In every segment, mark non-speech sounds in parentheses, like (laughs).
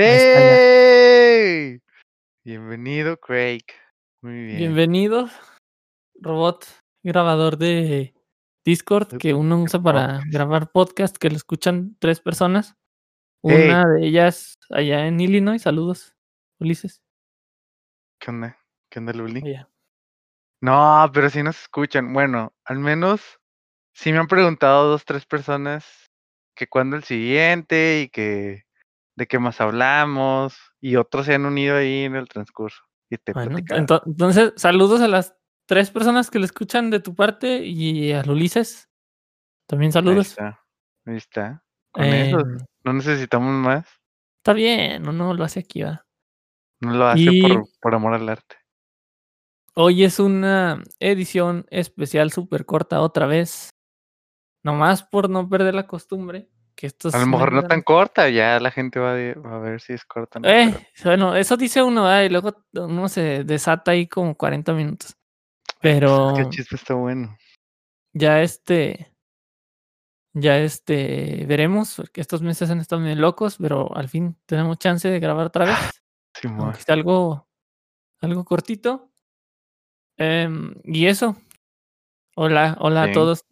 ¡Hey! Bienvenido, Craig. Muy bien. Bienvenido, robot grabador de Discord que uno usa para grabar podcast que lo escuchan tres personas. Una de ellas allá en Illinois. Saludos, Ulises. ¿Qué onda? ¿Qué onda, Luli? No, pero sí nos escuchan. Bueno, al menos sí me han preguntado dos, tres personas que cuándo el siguiente y que de qué más hablamos y otros se han unido ahí en el transcurso. Y te bueno, entonces, saludos a las tres personas que lo escuchan de tu parte y a Ulises. También saludos. Ahí está. Ahí está. Con eso, em, no necesitamos más. Está bien, uno lo hace aquí, ¿va? No lo hace por, por amor al arte. Hoy es una edición especial súper corta otra vez. Nomás por no perder la costumbre a lo mejor no tan corta, ya la gente va, a ver si es corta. eh, bueno, eso dice uno, y luego uno se desata ahí como 40 minutos. Pero. (laughs) Qué chiste está bueno. Ya este. Ya este. Veremos, porque estos meses han estado medio locos, pero al fin tenemos chance de grabar otra vez. (sighs) Sí, aunque está algo. Algo cortito. Em, y eso. Hola, hola a todos.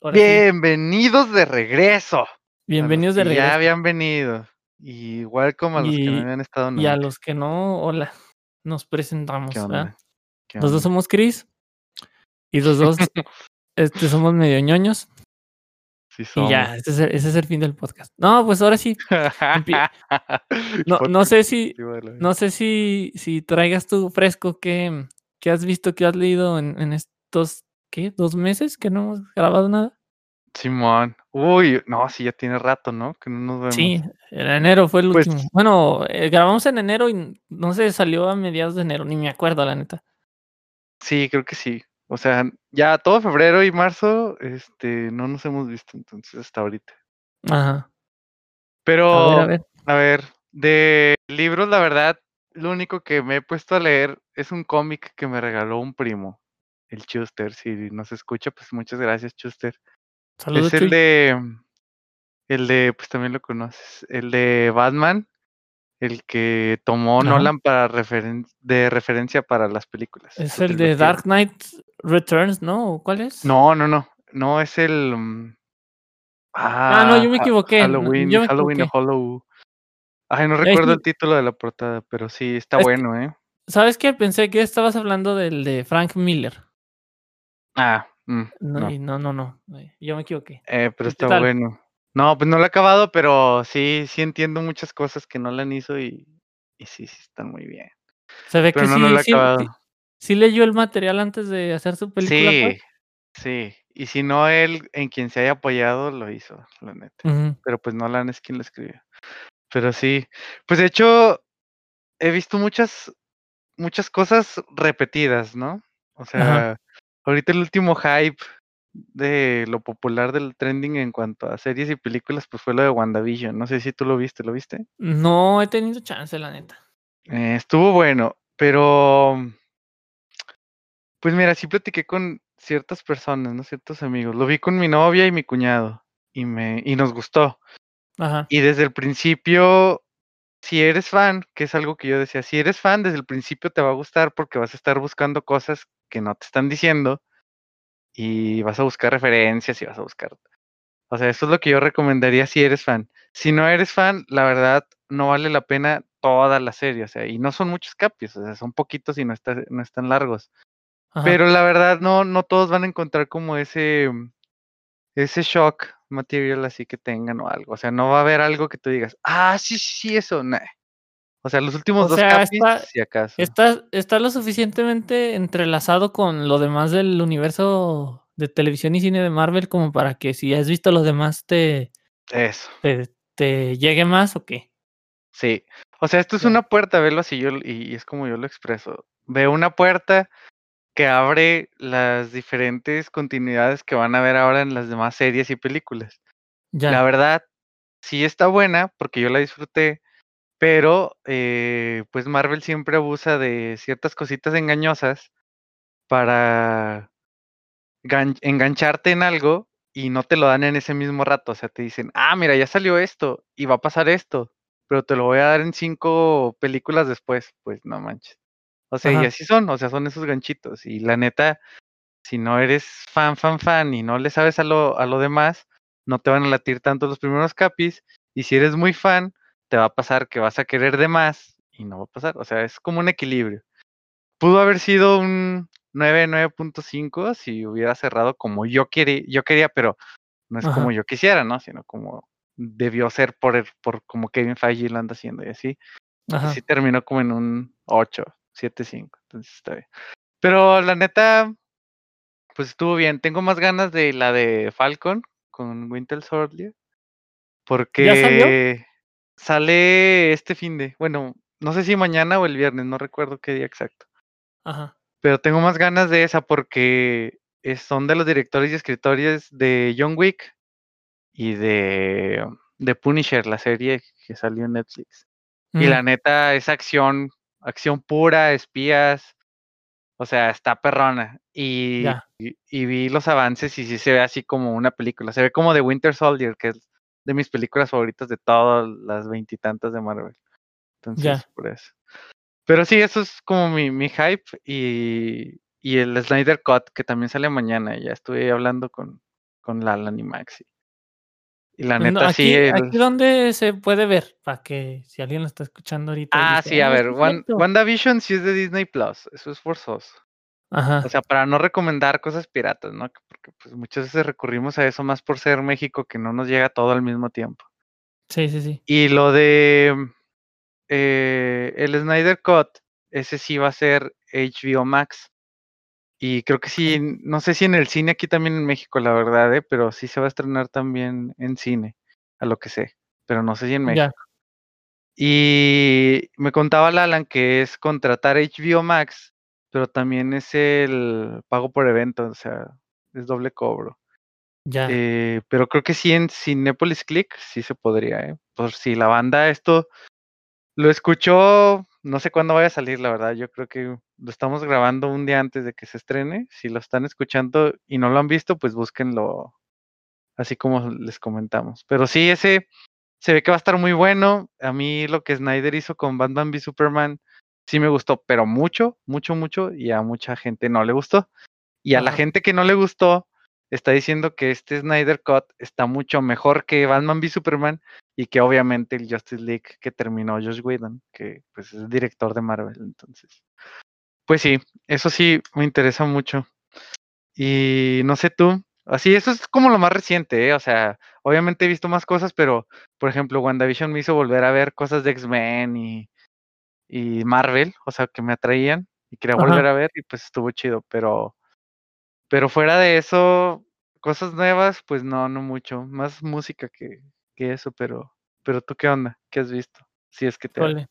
Bienvenidos de regreso. Bienvenidos de regreso. Ya habían venido. Igual como a los que no habían estado Y a los que no, hola. Nos presentamos. Los dos somos Chris. Y los dos (laughs) este, somos medio ñoños. Sí somos. Y ya, ese es, el, fin del podcast. No, pues ahora sí. (laughs) no, no sé si, no sé si, si traigas tu fresco que, que has visto, que has leído en, en estos ¿qué? ¿Dos meses que no hemos grabado nada? Simón. Uy, no, sí, ya tiene rato, ¿no? Que no nos vemos. Sí, en enero fue el pues último. Bueno, eh, grabamos en enero y no sé, salió a mediados de enero, ni me acuerdo, la neta. Sí, creo que sí. O sea, ya todo febrero y marzo, este, no nos hemos visto, entonces, hasta ahorita. Ajá. Pero, a ver, a ver. A ver de libros, la verdad, lo único que me he puesto a leer es un cómic que me regaló un primo el Chuster. Si nos escucha, pues muchas gracias, Chuster. Saludos, es el de. El de, pues también lo conoces. El de Batman. El que tomó Nolan para de referencia para las películas. Es el de Dark Knight Returns, ¿no? ¿Cuál es? No, no, no. No, es el. Mm, ah, no, yo me equivoqué. Halloween, Halloween Hollow. Ay, no recuerdo el título de la portada, pero sí, está bueno, ¿eh? ¿Sabes qué? Pensé que estabas hablando del de Frank Miller. Ah, mm, no, no, no, no, yo me equivoqué. Eh, pero está bueno. No, pues no lo he acabado, pero sí, sí entiendo muchas cosas que no han hizo y, y sí, sí están muy bien. Se ve que sí, no sí, sí, leyó el material antes de hacer su película. Sí, pues. sí. Y si no él, en quien se haya apoyado, lo hizo, la neta. Pero pues Nolan es quien lo escribió. Pero sí. Pues de hecho, he visto muchas, muchas cosas repetidas, ¿no? O sea, ahorita el último hype de lo popular del trending en cuanto a series y películas, pues fue lo de WandaVision. No sé si tú lo viste, ¿lo viste? No he tenido chance, la neta. Eh, estuvo bueno, pero pues mira, sí platiqué con ciertas personas, ¿no? Ciertos amigos. Lo vi con mi novia y mi cuñado y me y nos gustó. Ajá. Y desde el principio, si eres fan, que es algo que yo decía, si eres fan, desde el principio te va a gustar porque vas a estar buscando cosas que no te están diciendo y vas a buscar referencias y vas a buscar. O sea, eso es lo que yo recomendaría si eres fan. Si no eres fan, la verdad no vale la pena toda la serie, o sea, y no son muchos capios, o sea, son poquitos y no, está, no están largos. Pero la verdad no, no todos van a encontrar como ese, ese shock material así que tengan o algo. O sea, no va a haber algo que tú digas, ah, sí, sí, eso, no o sea, los últimos dos capítulos, si acaso. Está, está lo suficientemente entrelazado con lo demás del universo de televisión y cine de Marvel como para que si has visto los demás te. Eso. Te, llegue más o qué. Sí. O sea, esto es una puerta, velo así yo, y, es como yo lo expreso. Veo una puerta que abre las diferentes continuidades que van a ver ahora en las demás series y películas. Ya. La verdad, sí está buena, porque yo la disfruté pero, eh, pues Marvel siempre abusa de ciertas cositas engañosas para engancharte en algo y no te lo dan en ese mismo rato. O sea, te dicen, ah, mira, ya salió esto y va a pasar esto. pero te lo voy a dar en cinco películas después, pues no manches. O sea, y así son, o sea, son esos ganchitos. Y la neta, si no eres fan, fan, fan y no le sabes a lo, a lo demás, no te van a latir tanto los primeros capis. Y si eres muy fan, te va a pasar que vas a querer de más y no va a pasar. O sea, es como un equilibrio. Pudo haber sido un 9, 9.5 si hubiera cerrado como yo, quería, yo quería, pero no es como yo quisiera, ¿no? Sino como debió ser por, por como Kevin Feige lo anda haciendo y así. Así terminó como en un 8, 7, 5. Entonces está bien. Pero la neta, pues estuvo bien. Tengo más ganas de la de Falcon con Winter Soldier. Porque ¿Ya salió? sale este fin de, bueno, no sé si mañana o el viernes, no recuerdo qué día exacto. Ajá. Pero tengo más ganas de esa porque son de los directores y escritores de John Wick y de, de Punisher, la serie que salió en Netflix. Y la neta es acción, acción pura, espías. O sea, está perrona. Y, y, vi los avances y sí se ve así como una película. Se ve como de Winter Soldier, que es de mis películas favoritas de todas las veintitantas de Marvel. Entonces, por eso. Pero sí, eso es como mi, mi hype y, y, el Snyder Cut, que también sale mañana. Ya estuve hablando con, con Lalan y Maxi. Y la neta, aquí, sí. Aquí donde se puede ver, para que si alguien lo está escuchando ahorita. Ah, sí, a ver, WandaVision sí es de Disney Plus, eso es forzoso. Ajá. O sea, para no recomendar cosas piratas, ¿no? Porque pues muchas veces recurrimos a eso más por ser México que no nos llega todo al mismo tiempo. Sí, sí, sí. Y lo de eh, el Snyder Cut, ese sí va a ser HBO Max. Y creo que sí, no sé si en el cine aquí también en México, la verdad, ¿eh? pero sí se va a estrenar también en cine, a lo que sé, pero no sé si en México. Y me contaba Lalan que es contratar HBO Max, pero también es el pago por evento, o sea, es doble cobro. Ya. Eh, pero creo que sí en Cinepolis Click sí se podría, ¿eh? Por si la banda esto lo escuchó, no sé cuándo vaya a salir, la verdad. Yo creo que lo estamos grabando un día antes de que se estrene. Si lo están escuchando y no lo han visto, pues búsquenlo así como les comentamos. Pero sí, ese se ve que va a estar muy bueno. A mí lo que Snyder hizo con Batman v Superman sí me gustó, pero mucho, mucho, mucho. Y a mucha gente no le gustó. Y a la gente que no le gustó, está diciendo que este Snyder Cut está mucho mejor que Batman v Superman y que obviamente el Justice League que terminó Josh Whedon, que pues es el director de Marvel, entonces. Pues sí, eso sí me interesa mucho. Y no sé tú, así eso es como lo más reciente, ¿eh? o sea, obviamente he visto más cosas, pero por ejemplo, WandaVision me hizo volver a ver cosas de X-Men y, y Marvel, o sea, que me atraían y quería volver a ver y pues estuvo chido, pero pero fuera de eso, cosas nuevas, pues no, no mucho. Más música que, que eso, pero, pero tú qué onda, ¿qué has visto? Si es que te...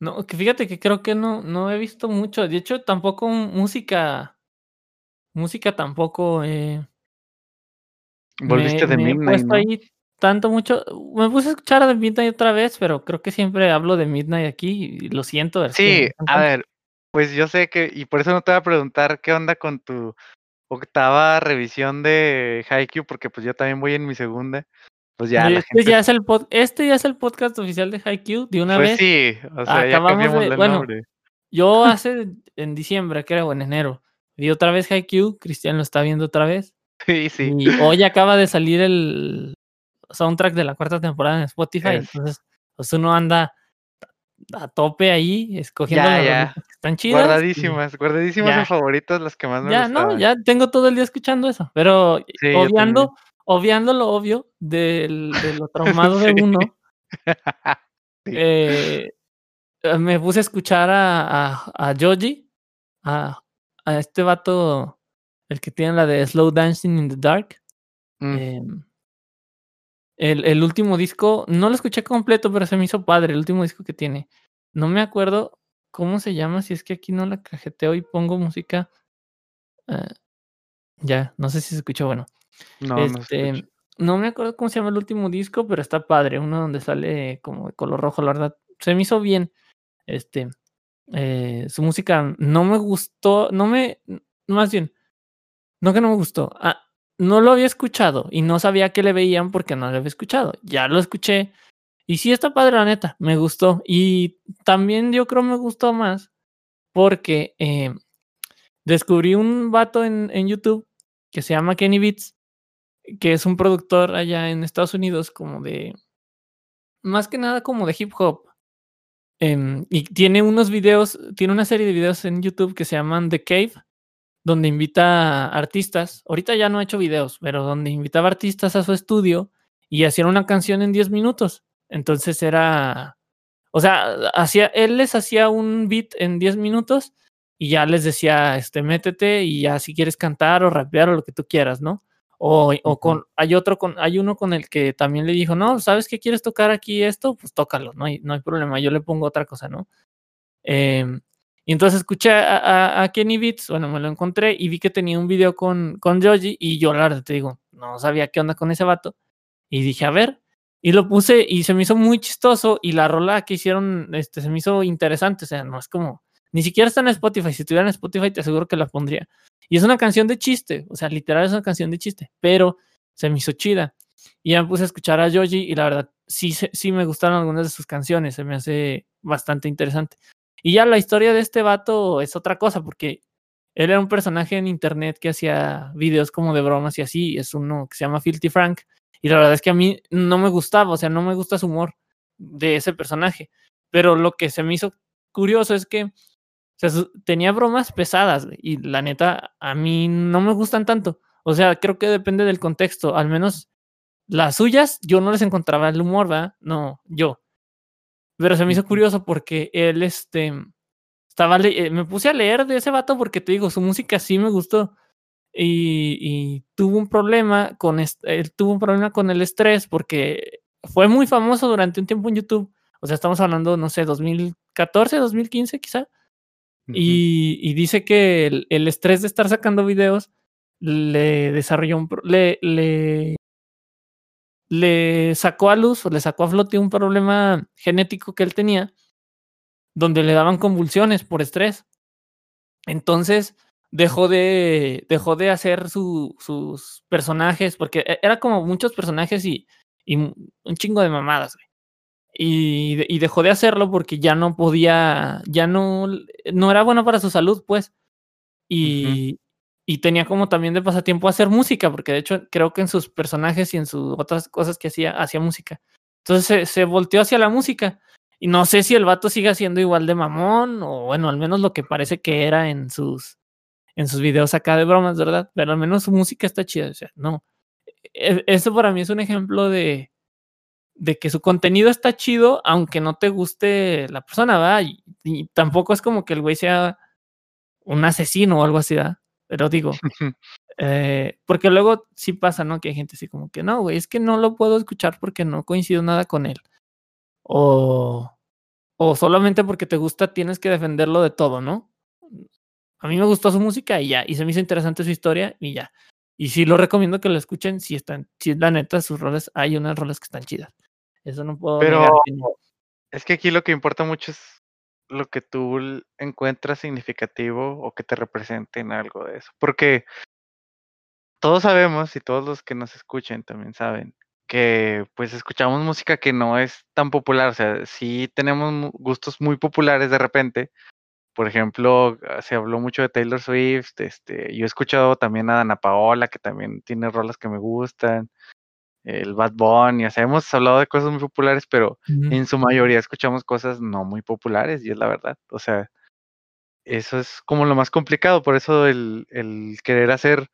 No, que fíjate que creo que no, no he visto mucho. De hecho, tampoco música, música tampoco. Eh, Volviste de Midnight, ¿no? ahí tanto mucho. Me puse a escuchar a The Midnight otra vez, pero creo que siempre hablo de Midnight aquí y lo siento. Sí, a ver, pues yo sé que, y por eso no te voy a preguntar qué onda con tu octava revisión de Haikyuu, porque pues yo también voy en mi segunda. Pues ya, este, ya es el este ya es el podcast oficial de Haikyuu de una pues vez. Sí, o sea, ya cambiamos de, bueno, Yo (laughs) hace en diciembre, creo, en enero, vi otra vez Haikyuu, Cristian lo está viendo otra vez. Sí, sí. Y hoy acaba de salir el soundtrack de la cuarta temporada en Spotify, entonces pues uno anda a tope ahí, escogiendo las que están chidas. Guardadísimas, guardadísimas mis favoritas, las que más me ya, No, ya tengo todo el día escuchando eso, pero obviando, obviando lo obvio del, de lo (laughs) traumado de uno, (laughs) eh, me puse a escuchar a, a, a Joji, a, a, este vato, el que tiene la de Slow Dancing in the Dark. Mm. Em, el, el, último disco, no lo escuché completo, pero se me hizo padre, el último disco que tiene. No me acuerdo cómo se llama, si es que aquí no la cajeteo y pongo música. Eh, ya, no sé si se escuchó, bueno. No, este, no, me acuerdo cómo se llama el último disco, pero está padre, uno donde sale como de color rojo, la verdad. Se me hizo bien. Este, eh, su música no me gustó, no me, más bien, no que no me gustó. Ah, no lo había escuchado y no sabía que le veían porque no lo había escuchado. Ya lo escuché Y sí está padre, la neta, me gustó. Y también yo creo me gustó más porque eh, descubrí un vato en, en, YouTube que se llama Kenny Beats, que es un productor allá en Estados Unidos como de, más que nada como de hip hop. Em, y tiene unos videos, tiene una serie de videos en YouTube que se llaman The Cave, donde invita artistas, ahorita ya no ha hecho videos, pero donde invitaba artistas a su estudio y hacían una canción en 10 minutos. Entonces era, o sea, hacía, él les hacía un beat en 10 minutos y ya les decía, este, métete y ya si quieres cantar o rapear o lo que tú quieras, ¿no? O, o con, hay otro con, hay uno con el que también le dijo, no, ¿sabes qué quieres tocar aquí esto? Pues tócalo, no hay, no hay problema, yo le pongo otra cosa, ¿no? Eh, y entonces escuché a, Kenny Beats, bueno, me lo encontré y vi que tenía un video con, con Joji y yo la verdad te digo, no sabía qué onda con ese vato. Y dije, a ver, y lo puse y se me hizo muy chistoso y la rola que hicieron este, se me hizo interesante, o sea, no es como, ni siquiera está en Spotify, si estuviera en Spotify te aseguro que la pondría. Y es una canción de chiste, o sea, literal es una canción de chiste, pero se me hizo chida. Y ya me puse a escuchar a Joji y la verdad sí, sí me gustaron algunas de sus canciones, se me hace bastante interesante. Y ya la historia de este vato es otra cosa, porque él era un personaje en internet que hacía videos como de bromas y así. Es uno que se llama Filthy Frank. Y la verdad es que a mí no me gustaba, o sea, no me gusta su humor de ese personaje. Pero lo que se me hizo curioso es que tenía bromas pesadas y la neta a mí no me gustan tanto. O sea, creo que depende del contexto. Al menos las suyas yo no les encontraba el humor, ¿verdad? No, yo. Pero se me hizo curioso porque él, este, estaba, eh, me puse a leer de ese vato porque te digo, su música sí me gustó. Y, tuvo un problema con, él tuvo un problema con el estrés porque fue muy famoso durante un tiempo en YouTube. O sea, estamos hablando, no sé, 2014, 2015 quizá. y, dice que el, el, estrés de estar sacando videos le desarrolló un, le, le le sacó a luz o le sacó a flote un problema genético que él tenía, donde le daban convulsiones por estrés. Entonces dejó de, dejó de hacer sus personajes, porque e, era como muchos personajes y, y un chingo de mamadas. Y, y, dejó de hacerlo porque ya no podía, ya no, no era bueno para su salud, pues. Y, y tenía como también de pasatiempo hacer música, porque de hecho creo que en sus personajes y en sus otras cosas que hacía, hacía música. Entonces se, volteó hacia la música. Y no sé si el vato sigue siendo igual de mamón, o bueno, al menos lo que parece que era en sus, en sus videos acá de bromas, ¿verdad? Pero al menos su música está chida. O sea, no. E, eso para mí es un ejemplo de, de que su contenido está chido, aunque no te guste la persona, ¿verdad? Y, y tampoco es como que el güey sea un asesino o algo así, ¿verdad? Pero digo, eh, porque luego sí pasa, ¿no? Que hay gente así como que no, güey, es que no lo puedo escuchar porque no coincido nada con él. O, o solamente porque te gusta tienes que defenderlo de todo, ¿no? A mí me gustó su música y ya, y se me hizo interesante su historia y ya. Y sí lo recomiendo que lo escuchen si están, si es la neta, sus roles, hay unas roles que están chidas. Eso no puedo Pero es que aquí lo que importa mucho es lo que tú encuentras significativo o que te represente en algo de eso. Porque todos sabemos y todos los que nos escuchen también saben que pues escuchamos música que no es tan popular, o sea, sí tenemos gustos muy populares de repente. Por ejemplo, ah, se habló mucho de Taylor Swift, este, yo he escuchado también a Ana Paola, que también tiene rolas que me gustan el Bad Bunny, o sea, hemos hablado de cosas muy populares, pero en su mayoría escuchamos cosas no muy populares, y es la verdad. O sea, eso es como lo más complicado, por eso el, el querer hacer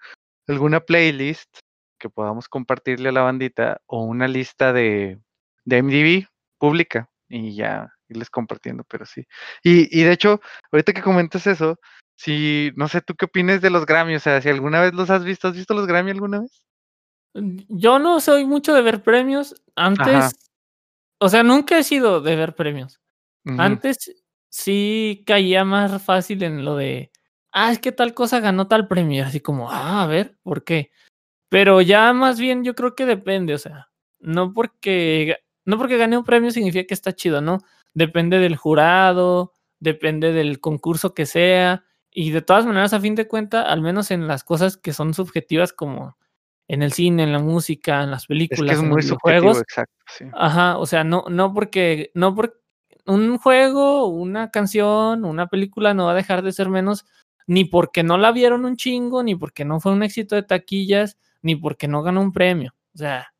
alguna playlist que podamos compartirle a la bandita o una lista de, de MDB pública y ya irles compartiendo, pero sí. Y, y de hecho, ahorita que comentas eso, si, no sé, ¿tú qué opinas de los Grammy? O sea, si alguna vez los has visto, ¿has visto los Grammy alguna vez? Yo no soy mucho de ver premios. Antes, o sea, nunca he sido de ver premios. Antes sí caía más fácil en lo de, ah, es que tal cosa ganó tal premio. Así como, ah, a ver, ¿por qué? Pero ya más bien yo creo que depende, o sea, no porque, no porque gane un premio significa que está chido, ¿no? Depende del jurado, depende del concurso que sea. Y de todas maneras, a fin de cuentas, al menos en las cosas que son subjetivas como en el cine, en la música, en las películas, es que es en muy los juegos. Exacto, sí. Ajá, o sea, no, no porque, no porque un juego, una canción, una película no va a dejar de ser menos ni porque no la vieron un chingo, ni porque no fue un éxito de taquillas, ni porque no ganó un premio. O sea,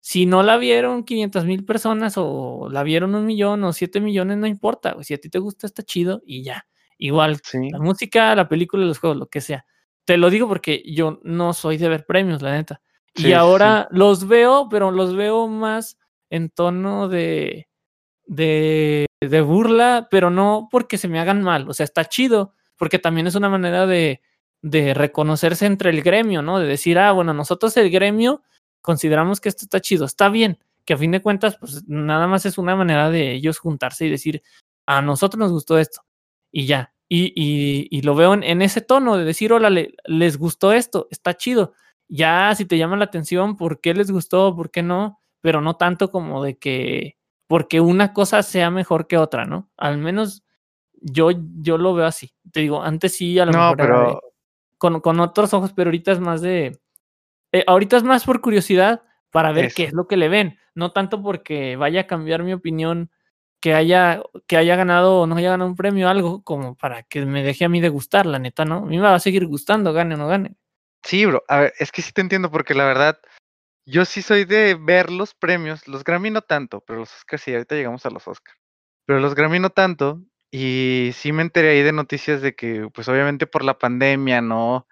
si no la vieron 500 mil personas o la vieron un millón o siete millones, no importa. Si a ti te gusta, está chido y ya. Igual, la música, la película, los juegos, lo que sea. Te lo digo porque yo no soy de ver premios, la neta. y ahora los veo, pero los veo más en tono de, de, de burla, pero no porque se me hagan mal. O sea, está chido, porque también es una manera de, de reconocerse entre el gremio, ¿no? De decir, ah, bueno, nosotros el gremio consideramos que esto está chido, está bien, que a fin de cuentas, pues nada más es una manera de ellos juntarse y decir, a nosotros nos gustó esto, y ya. Y, y, y lo veo en, ese tono de decir, hola, les gustó esto, está chido. Ya si te llama la atención, ¿por qué les gustó? ¿Por qué no? Pero no tanto como de que, porque una cosa sea mejor que otra, ¿no? Al menos yo, yo lo veo así. Te digo, antes sí, a lo mejor. Pero... con, con, otros ojos, pero ahorita es más de. Eh, ahorita es más por curiosidad para ver qué es lo que le ven. No tanto porque vaya a cambiar mi opinión que haya, que haya ganado o no haya ganado un premio algo, como para que me deje a mí de gustar, la neta, ¿no? A mí me va a seguir gustando, gane o no gane. Sí, bro. A ver, es que sí te entiendo, porque la verdad, yo sí soy de ver los premios, los Grammy no tanto, pero los Oscars sí, ahorita llegamos a los Oscars. Pero los Grammy no tanto, y sí me enteré ahí de noticias de que, pues obviamente por la pandemia, no,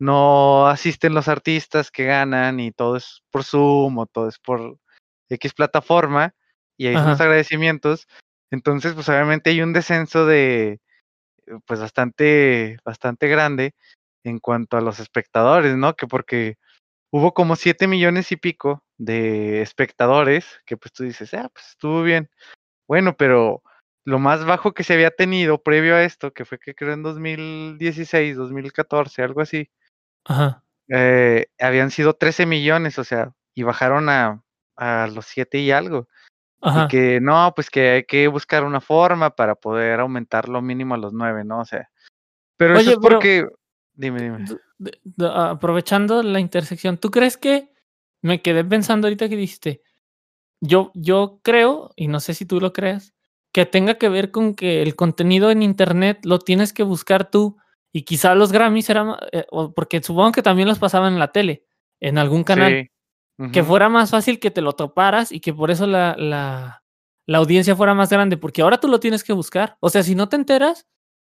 no asisten los artistas que ganan y todo es por Zoom o todo es por X plataforma y son los agradecimientos. Entonces, pues obviamente hay un descenso de, pues bastante, bastante grande en cuanto a los espectadores, ¿no? Que porque hubo como siete millones y pico de espectadores que pues tú dices, ah, pues estuvo bien. Bueno, pero lo más bajo que se había tenido previo a esto, que fue que creo en 2016, 2014, algo así, Ajá. Eh, habían sido 13 millones, o sea, y bajaron a, a los 7 y algo. Ajá. Y que no, pues que hay que buscar una forma para poder aumentar lo mínimo a los 9, ¿no? O sea, pero eso es porque... dime, dime. aprovechando la intersección, ¿tú crees que me quedé pensando ahorita que dijiste? Yo, yo creo, y no sé si tú lo creas, que tenga que ver con que el contenido en internet lo tienes que buscar tú y quizá los Grammys eran, eh, porque supongo que también los pasaban en la tele, en algún canal, que fuera más fácil que te lo toparas y que por eso la, la, la, audiencia fuera más grande, porque ahora tú lo tienes que buscar. O sea, si no te enteras,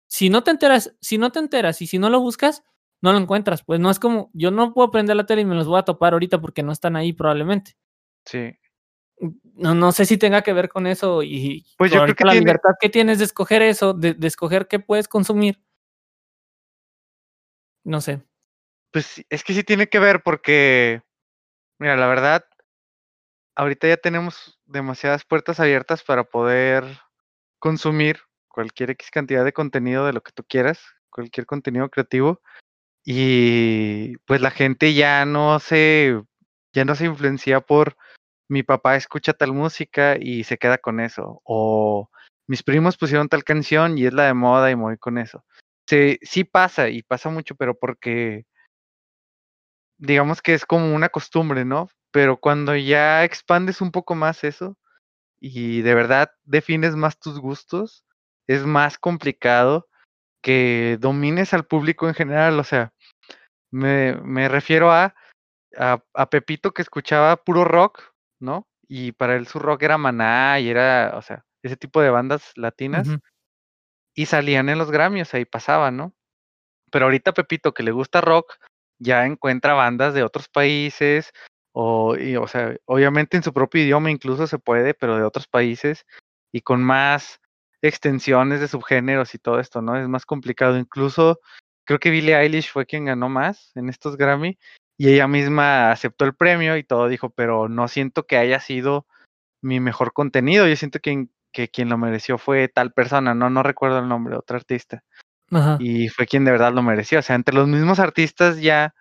si no te enteras, si no te enteras y si no lo buscas, no lo encuentras. Pues no es como, yo no puedo prender la tele y me los voy a topar ahorita porque no están ahí probablemente. Sí no, no sé si tenga que ver con eso y pues yo creo que la libertad que tienes de escoger eso, de, escoger qué puedes consumir. No sé. Pues es que sí tiene que ver porque, mira, la verdad, ahorita ya tenemos demasiadas puertas abiertas para poder consumir cualquier X cantidad de contenido de lo que tú quieras, cualquier contenido creativo. Y pues la gente ya no se, ya no se influencia por mi papá escucha tal música y se queda con eso. O mis primos pusieron tal canción y es la de moda y me voy con eso. Sí, sí pasa y pasa mucho, pero porque digamos que es como una costumbre, ¿no? Pero cuando ya expandes un poco más eso y de verdad defines más tus gustos, es más complicado que domines al público en general. O sea, me, me refiero a, a, a Pepito que escuchaba puro rock ¿no? Y para él su rock era Maná y era, o sea, ese tipo de bandas latinas. Y salían en los Grammys, ahí pasaban, ¿no? Pero ahorita Pepito, que le gusta rock, ya encuentra bandas de otros países, o, y, o sea, obviamente en su propio idioma incluso se puede, pero de otros países, y con más extensiones de subgéneros y todo esto, ¿no? Es más complicado. Incluso creo que Billie Eilish fue quien ganó más en estos Grammy, y ella misma aceptó el premio y todo dijo, pero no siento que haya sido mi mejor contenido, yo siento que, que quien lo mereció fue tal persona, no, no recuerdo el nombre, otro artista. Y fue quien de verdad lo mereció. O sea, entre los mismos artistas ya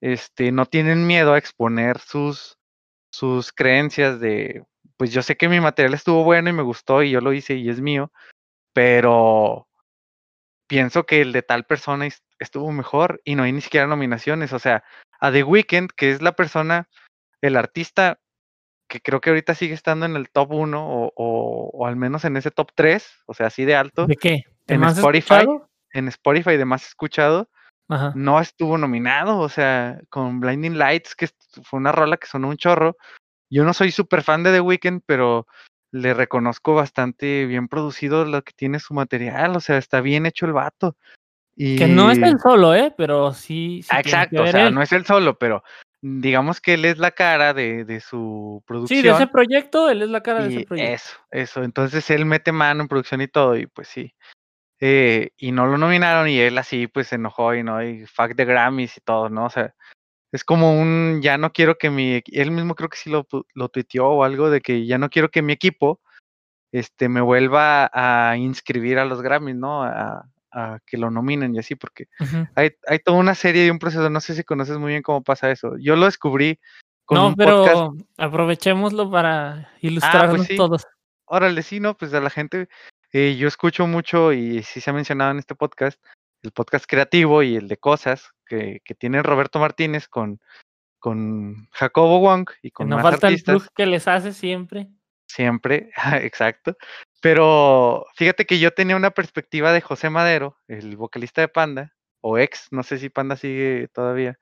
este, no tienen miedo a exponer sus, sus creencias de, pues yo sé que mi material estuvo bueno y me gustó y yo lo hice y es mío, pero pienso que el de tal persona estuvo mejor y no hay ni siquiera nominaciones. O sea, a The Weeknd, que es la persona, el artista que creo que ahorita sigue estando en el top 1 o, o, al menos en ese top 3, o sea, así de alto. ¿De qué? en Spotify, en Spotify de más escuchado, no estuvo nominado, o sea, con Blinding Lights, que fue una rola que sonó un chorro. Yo no soy súper fan de The Weeknd, pero le reconozco bastante bien producido lo que tiene su material, o sea, está bien hecho el vato. Y... Que no es el solo, ¿eh? Pero sí. Exacto, o sea, no es el solo, pero digamos que él es la cara de, de, su producción. Sí, de ese proyecto, él es la cara de ese proyecto. Eso, eso. Entonces él mete mano en producción y todo, y pues sí. Eh, y no lo nominaron y él así pues se enojó y no, y fuck de Grammys y todo, ¿no? O sea, es como un, ya no quiero que mi, él mismo creo que sí lo, lo tuiteó o algo de que ya no quiero que mi equipo, este, me vuelva a inscribir a los Grammys, ¿no? A, a que lo nominen y así, porque hay, hay toda una serie y un proceso, no sé si conoces muy bien cómo pasa eso. Yo lo descubrí con no, pero aprovechémoslo para ah, pues ilustrarnos todos. Órale, sí, no, pues a la gente eh, yo escucho mucho, y sí se ha mencionado en este podcast, el podcast creativo y el de cosas que, que tiene Roberto Martínez con, con Jacobo Wong y con no falta el plus que les hace siempre. Siempre, (laughs) exacto. Pero fíjate que yo tenía una perspectiva de José Madero, el vocalista de Panda, o ex, no sé si Panda sigue todavía,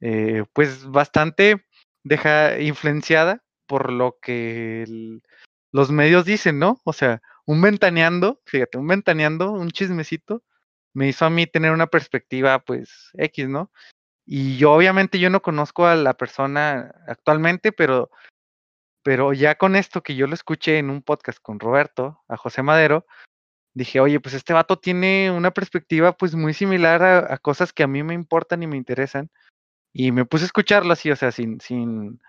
eh, pues bastante deja influenciada por lo que los medios dicen, ¿no? O sea, un ventaneando, fíjate, un ventaneando, un chismecito, me hizo a mí tener una perspectiva, pues, X, ¿no? Y yo obviamente yo no conozco a la persona actualmente, pero, pero ya con esto que yo lo escuché en un podcast con Roberto, a José Madero, dije, oye, pues este vato tiene una perspectiva pues muy similar a, a cosas que a mí me importan y me interesan. Y me puse a escucharlo así, o sea, sin, sin,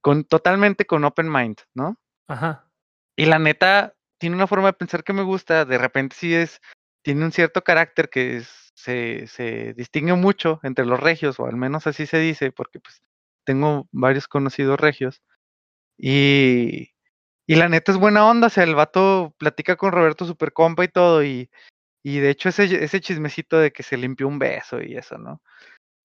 con, totalmente con open mind, ¿no? Ajá. Y la neta, tiene una forma de pensar que me gusta, de repente sí es, tiene un cierto carácter que se, se distingue mucho entre los regios, o al menos así se dice, porque pues tengo varios conocidos regios. Y, y la neta es buena onda, o sea, el vato platica con Roberto super compa y todo, y, y de hecho ese, ese chismecito de que se limpió un beso y eso, ¿no?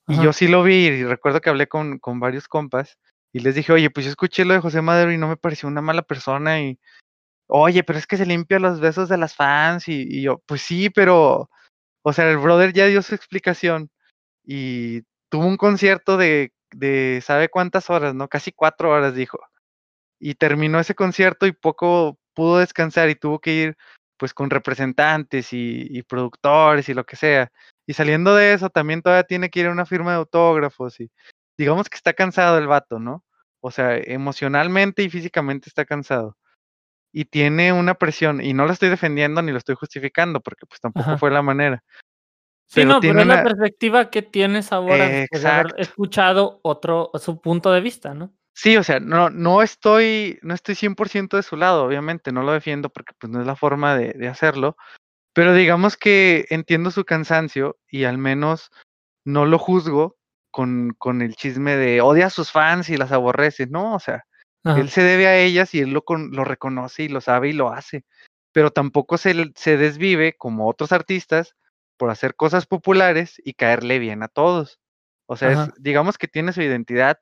Y yo sí lo vi, y recuerdo que hablé con, con varios compas, y les dije, oye, pues yo escuché lo de José Madero y no me pareció una mala persona, y, oye, pero es que se limpia los besos de las fans y, yo, pues sí, pero, o sea, el brother ya dio su explicación y tuvo un concierto de, de, ¿sabe cuántas horas? ¿No? Casi cuatro horas, dijo. Y terminó ese concierto y poco pudo descansar y tuvo que ir pues con representantes y, y productores y lo que sea. Y saliendo de eso, también todavía tiene que ir a una firma de autógrafos y digamos que está cansado el vato, ¿no? O sea, emocionalmente y físicamente está cansado y tiene una presión, y no lo estoy defendiendo ni lo estoy justificando, porque pues tampoco fue la manera. Sí, no, pero es la perspectiva que tienes ahora de haber escuchado otro, su punto de vista, ¿no? Sí, o sea, no, no estoy, no estoy 100% de su lado, obviamente, no lo defiendo porque pues no es la forma de, de hacerlo, pero digamos que entiendo su cansancio y al menos no lo juzgo con, con el chisme de odia a sus fans y las aborrece, ¿no? O sea, él se debe a ellas y él lo, lo reconoce y lo sabe y lo hace. Pero tampoco se, se desvive, como otros artistas, por hacer cosas populares y caerle bien a todos. O sea, digamos que tiene su identidad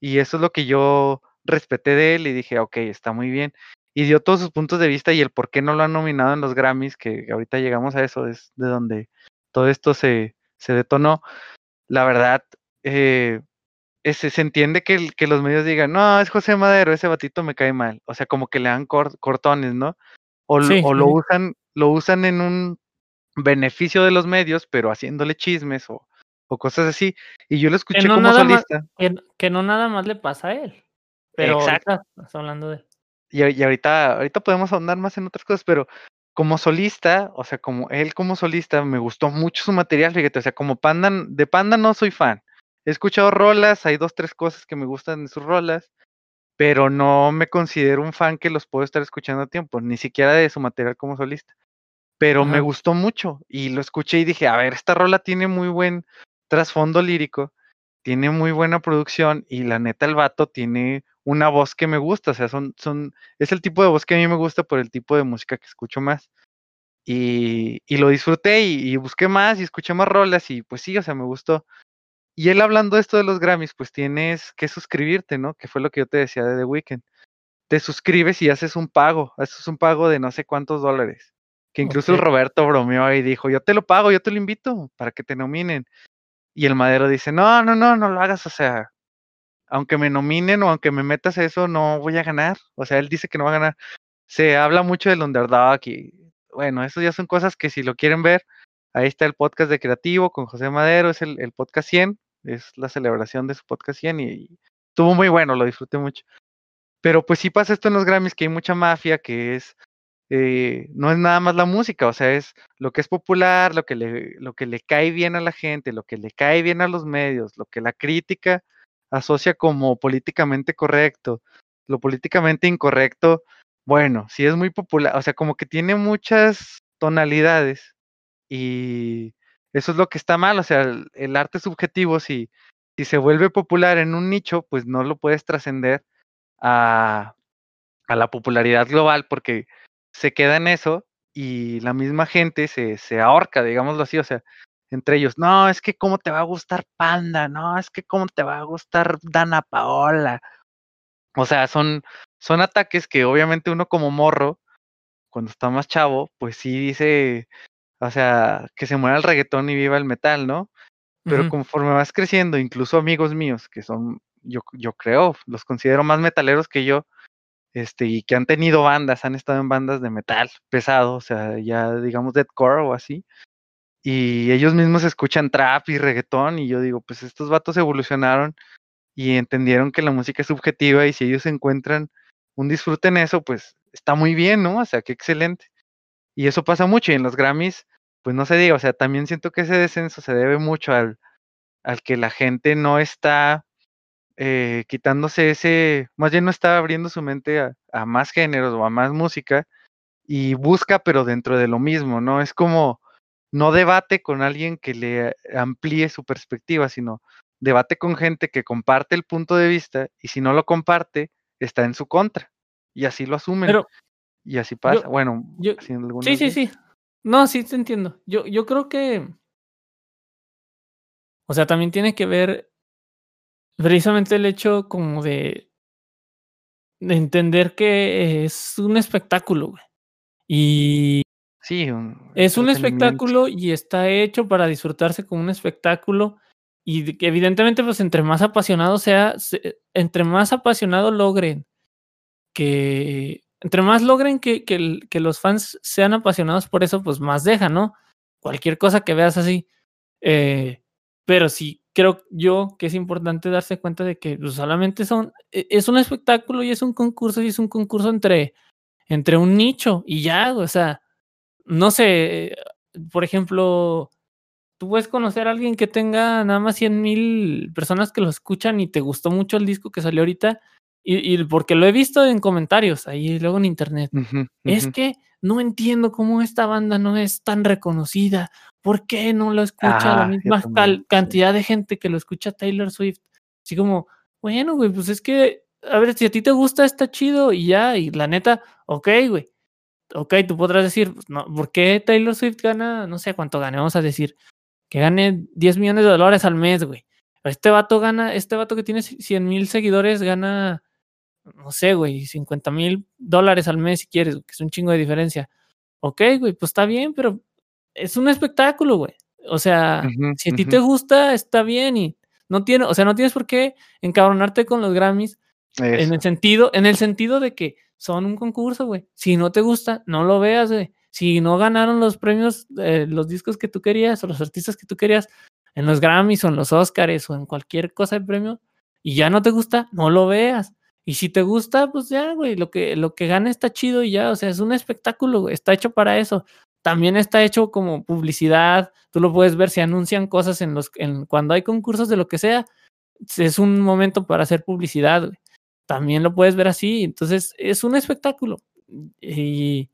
y eso es lo que yo respeté de él y dije, ok, está muy bien. Y dio todos sus puntos de vista y el por qué no lo han nominado en los Grammys, que ahorita llegamos a eso, es de donde todo esto se, se detonó. La verdad, eh, se entiende que, que, los medios digan, no, es José Madero, ese batito me cae mal. O sea, como que le dan cortones, ¿no? O, o lo usan, lo usan en un beneficio de los medios, pero haciéndole chismes o, o cosas así. Y yo lo escuché como solista. que, no nada más le pasa a él. Pero Exacto. estás hablando de Y, y, ahorita, ahorita podemos ahondar más en otras cosas, pero como solista, o sea, como él como solista, me gustó mucho su material, fíjate, o sea, como Panda, de Panda no soy fan, He escuchado rolas, hay dos, tres cosas que me gustan de sus rolas, pero no me considero un fan que los puedo estar escuchando a tiempo, ni siquiera de su material como solista. Pero me gustó mucho y lo escuché y dije, a ver, esta rola tiene muy buen trasfondo lírico, tiene muy buena producción y la neta el vato tiene una voz que me gusta, o sea, son, son, es el tipo de voz que a mí me gusta por el tipo de música que escucho más. Y, y lo disfruté y, busqué más y escuché más rolas y pues sí, o sea, me gustó. Y él hablando de esto de los Grammys, pues tienes que suscribirte, ¿no? Que fue lo que yo te decía de The Weeknd. Te suscribes y haces un pago, haces un pago de no sé cuántos dólares. Que incluso el Roberto bromeó y dijo, yo te lo pago, yo te lo invito para que te nominen. Y el Madero dice, no, no, no, no lo hagas, o sea, aunque me nominen o aunque me metas eso, no voy a ganar. O sea, él dice que no va a ganar. Se habla mucho del underdog y bueno, eso ya son cosas que si lo quieren ver, ahí está el podcast de Creativo con José Madero, es el, podcast 100, es la celebración de su podcast 100 y, estuvo muy bueno, lo disfruté mucho. Pero pues sí pasa esto en los Grammys, que hay mucha mafia, que es, eh, no es nada más la música, o sea, es lo que es popular, lo que, le, lo que le cae bien a la gente, lo que le cae bien a los medios, lo que la crítica asocia como políticamente correcto. Lo políticamente incorrecto bueno, sí es muy popular, o sea, como que tiene muchas tonalidades y eso es lo que está mal, o sea, el, arte subjetivo, si, si se vuelve popular en un nicho, pues no lo puedes trascender a, a la popularidad global porque se queda en eso y la misma gente se, se ahorca, digámoslo así, o sea, entre ellos, no, es que cómo te va a gustar Panda, no, es que cómo te va a gustar Dana Paola. O sea, son, son ataques que obviamente uno como morro, cuando está más chavo, pues sí dice, o sea, que se muera el reggaetón y viva el metal, ¿no? Pero conforme vas creciendo, incluso amigos míos, que son, yo, yo creo, los considero más metaleros que yo, este, y que han tenido bandas, han estado en bandas de metal pesado, o sea, ya digamos deathcore o así, y ellos mismos escuchan trap y reggaetón, y yo digo, pues estos vatos evolucionaron y entendieron que la música es subjetiva, y si ellos encuentran un disfrute en eso, pues está muy bien, ¿no? O sea, qué excelente. Y eso pasa mucho y en los Grammys, pues no se diga, o sea, también siento que ese descenso se debe mucho al, al que la gente no está eh, quitándose ese, más bien no está abriendo su mente a, a, más géneros o a más música y busca, pero dentro de lo mismo, ¿no? Es como no debate con alguien que le amplíe su perspectiva, sino debate con gente que comparte el punto de vista y si no lo comparte, está en su contra. Y así lo asumen. Y así pasa. bueno, sí, sí, sí. No, sí te entiendo. Yo, yo creo que. O sea, también tiene que ver precisamente el hecho como de, de entender que es un espectáculo, güey. Y sí, es un espectáculo y está hecho para disfrutarse como un espectáculo y que evidentemente, pues entre más apasionado sea, entre más apasionado logren que, entre más logren que, que, los fans sean apasionados por eso, pues más deja, ¿no? Cualquier cosa que veas así. Eh, pero sí, creo yo que es importante darse cuenta de que pues, solamente son, e, es un espectáculo y es un concurso y es un concurso entre, entre un nicho y ya, o sea, no sé, por ejemplo, tú puedes conocer a alguien que tenga nada más 100 mil personas que lo escuchan y te gustó mucho el disco que salió ahorita. Y, porque lo he visto en comentarios ahí luego en internet. Es que no entiendo cómo esta banda no es tan reconocida. ¿Por qué no lo escucha la misma cantidad de gente que lo escucha Taylor Swift? Así como, bueno, güey, pues es que, a ver, si a ti te gusta, está chido y ya. Y la neta, ok, güey. Ok, tú podrás decir, pues, no, ¿por qué Taylor Swift gana? No sé cuánto gane, vamos a decir que gane 10 millones de dólares al mes, güey. Este vato gana, este vato que tiene 100 mil seguidores gana, no sé, güey, 50 mil dólares al mes si quieres, que es un chingo de diferencia. Ok, güey, pues está bien, pero es un espectáculo, güey. O sea, si a ti te gusta, está bien y no tiene, o sea, no tienes por qué encabronarte con los Grammys en el sentido, en el sentido de que son un concurso, güey. Si no te gusta, no lo veas, güey si no ganaron los premios, eh, los discos que tú querías o los artistas que tú querías en los Grammys o en los Oscars o en cualquier cosa de premio y ya no te gusta, no lo veas. Y si te gusta, pues ya, güey, lo que, lo que gane está chido y ya, o sea, es un espectáculo, güey, está hecho para eso. También está hecho como publicidad, tú lo puedes ver si anuncian cosas en los, en, cuando hay concursos de lo que sea, es un momento para hacer publicidad, güey. También lo puedes ver así, entonces es un espectáculo. Y,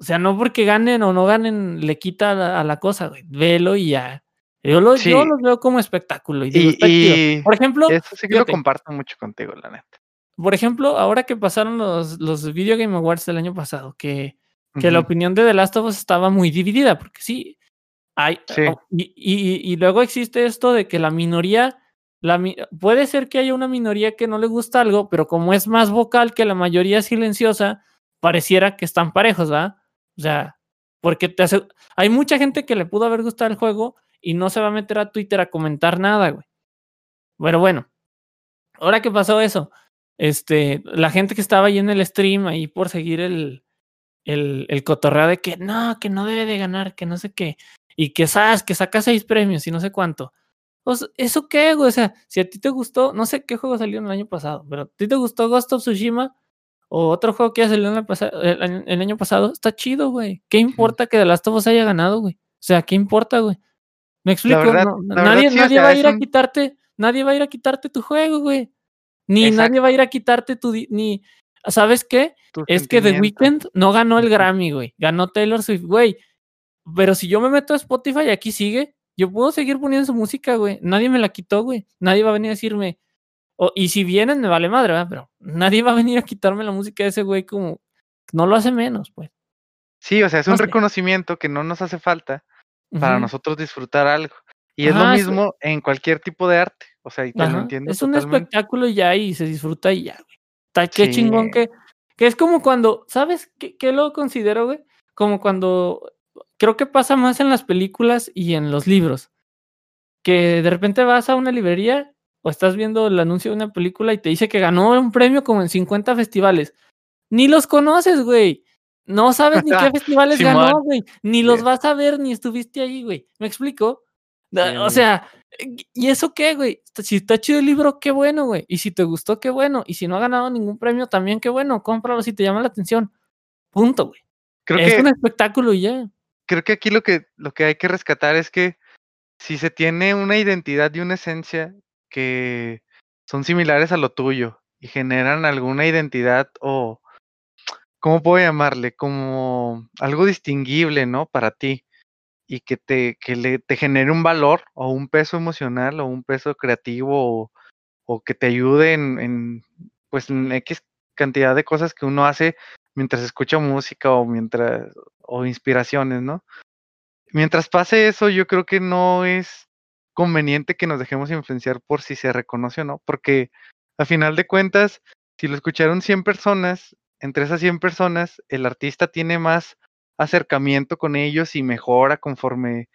o sea, no porque ganen o no ganen le quita a la, cosa, güey. Velo y ya. Yo, lo, yo los veo como espectáculo. Y, por ejemplo. Eso sí que lo comparto mucho contigo, la neta. Por ejemplo, ahora que pasaron los, los Video Game Awards del año pasado, que que la opinión de The Last of Us estaba muy dividida, porque sí, hay, oh, y, y, luego existe esto de que la minoría, la, puede ser que haya una minoría que no le gusta algo, pero como es más vocal que la mayoría silenciosa, pareciera que están parejos, ¿verdad? O sea, porque te hace, hay mucha gente que le pudo haber gustado el juego y no se va a meter a Twitter a comentar nada, güey. Pero bueno, ahora que pasó eso, este, la gente que estaba ahí en el stream, ahí por seguir el, el, el cotorreo de que no, que no debe de ganar, que no sé qué, y que sabes que saca seis premios y no sé cuánto. Pues, ¿eso qué, güey? O sea, si a ti te gustó, no sé qué juego salió el año pasado, pero a ti te gustó Ghost of Tsushima o otro juego que ya salió el año, el año pasado, está chido, güey. ¿Qué importa que The Last of Us haya ganado, güey? O sea, ¿qué importa, güey? Me explico, nadie, nadie va a ir a quitarte, nadie va a ir a quitarte tu juego, güey. Ni nadie va a ir a quitarte tu ni ¿sabes qué? es que The Weeknd no ganó el Grammy, güey. Ganó Taylor Swift, güey. Pero si yo me meto a Spotify y aquí sigue, yo puedo seguir poniendo su música, güey. Nadie me la quitó, güey. Nadie va a venir a decirme. y si vienen, me vale madre, ¿verdad? Pero nadie va a venir a quitarme la música de ese güey como. No lo hace menos, pues. Sí, o sea, es un reconocimiento que no nos hace falta para nosotros disfrutar algo. Y es lo mismo en cualquier tipo de arte. O sea, y te lo entiendo. Es un espectáculo ya y se disfruta y ya, güey. Está qué chingón que. Que es como cuando. ¿Sabes qué, qué lo considero, güey? Como cuando creo que pasa más en las películas y en los libros. Que de repente vas a una librería o estás viendo el anuncio de una película y te dice que ganó un premio como en 50 festivales. Ni los conoces, güey. No sabes ni qué (laughs) festivales ganó, güey. Ni los vas a ver, ni estuviste ahí, güey. ¿Me explico? O sea, ¿y eso qué, güey? Si está chido el libro, qué bueno, güey. Y si te gustó, qué bueno. Y si no ha ganado ningún premio, también qué bueno. Cómpralo si te llama la atención. Punto, güey. es un espectáculo y ya creo que aquí lo que, lo que hay que rescatar es que si se tiene una identidad y una esencia que son similares a lo tuyo y generan alguna identidad o, ¿cómo puedo llamarle? Como algo distinguible, ¿no? Para ti y que te, que le, te genere un valor o un peso emocional o un peso creativo o, que te ayude en, en, pues, en X cantidad de cosas que uno hace mientras escucha música o mientras o inspiraciones, ¿no? Mientras pase eso, yo creo que no es conveniente que nos dejemos influenciar por si se reconoce o no, porque a final de cuentas, si lo escucharon 100 personas, entre esas 100 personas, el artista tiene más acercamiento con ellos y mejora conforme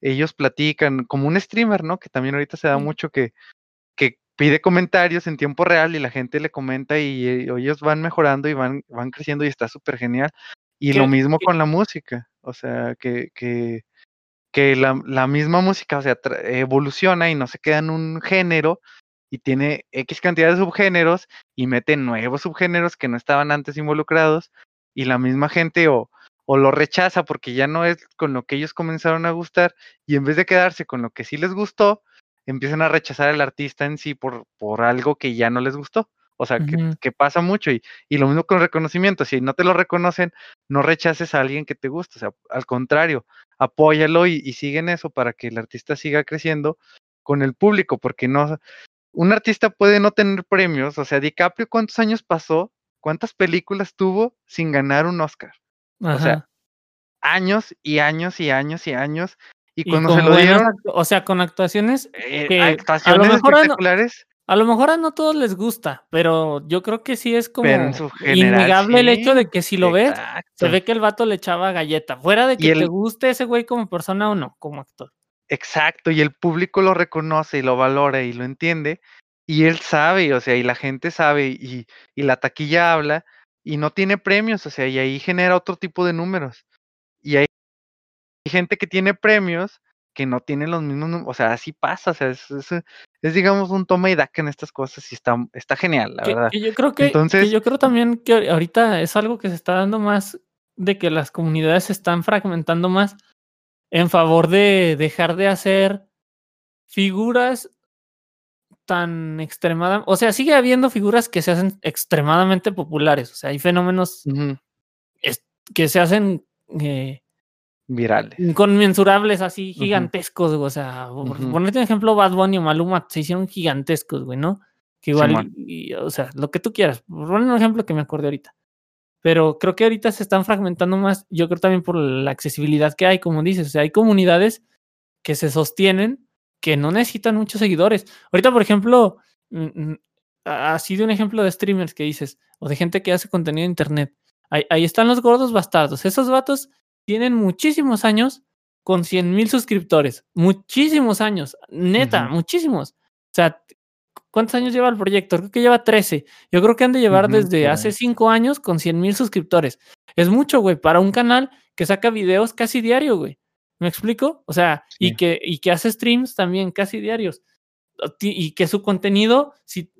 ellos platican, como un streamer, ¿no? Que también ahorita se da mucho que, que pide comentarios en tiempo real y la gente le comenta y, eh, ellos van mejorando y van, van creciendo y está súper genial. Y lo mismo con la música, o sea, que, que, que la, la, misma música, o sea, evoluciona y no se queda en un género y tiene X cantidad de subgéneros y mete nuevos subgéneros que no estaban antes involucrados y la misma gente o, o lo rechaza porque ya no es con lo que ellos comenzaron a gustar y en vez de quedarse con lo que sí les gustó, empiezan a rechazar al artista en sí por, por algo que ya no les gustó. O sea, que, pasa mucho y, y, lo mismo con reconocimiento. Si no te lo reconocen, no rechaces a alguien que te gusta. O sea, al contrario, apóyalo y, y sigue en eso para que el artista siga creciendo con el público, porque no, un artista puede no tener premios. O sea, DiCaprio, ¿cuántos años pasó? ¿Cuántas películas tuvo sin ganar un Oscar? O sea, años y años y años y años. Y, cuando se lo dieron. O sea, con actuaciones. Eh, que a lo mejor espectaculares. A lo mejor a no todos les gusta, pero yo creo que sí es como innegable el hecho de que si lo ves, se ve que el vato le echaba galleta. Fuera de que te guste ese güey como persona o no, como actor. Exacto, y el público lo reconoce y lo valora y lo entiende, y él sabe, o sea, y la gente sabe, y, y la taquilla habla, y no tiene premios, o sea, y ahí genera otro tipo de números. Y hay gente que tiene premios que no tienen los mismos, o sea, así pasa, o sea, es, es, digamos un toma y daca en estas cosas y está, está genial, la verdad. yo creo que, Entonces, yo creo también que ahorita es algo que se está dando más de que las comunidades se están fragmentando más en favor de dejar de hacer figuras tan extremadamente, o sea, sigue habiendo figuras que se hacen extremadamente populares, o sea, hay fenómenos que se hacen eh, virales. Conmensurables así, gigantescos, o sea, por ponerte un ejemplo, Bad Bunny o Maluma se hicieron gigantescos, güey, ¿no? Que igual, o sea, lo que tú quieras. Por un ejemplo que me acordé ahorita. Pero creo que ahorita se están fragmentando más, yo creo también por la accesibilidad que hay, como dices, o sea, hay comunidades que se sostienen que no necesitan muchos seguidores. Ahorita, por ejemplo, mm, mm, así de un ejemplo de streamers que dices, o de gente que hace contenido en internet. Ahí, están los gordos bastardos. Esos vatos tienen muchísimos años con 100 mil suscriptores. Muchísimos años. Neta, muchísimos. O sea, ¿cuántos años lleva el proyecto? Creo que lleva 13. Yo creo que han de llevar desde hace 5 años con 100 mil suscriptores. Es mucho, güey, para un canal que saca videos casi diario, güey. ¿Me explico? O sea, y, que, y que hace streams también casi diarios. Y que su contenido, si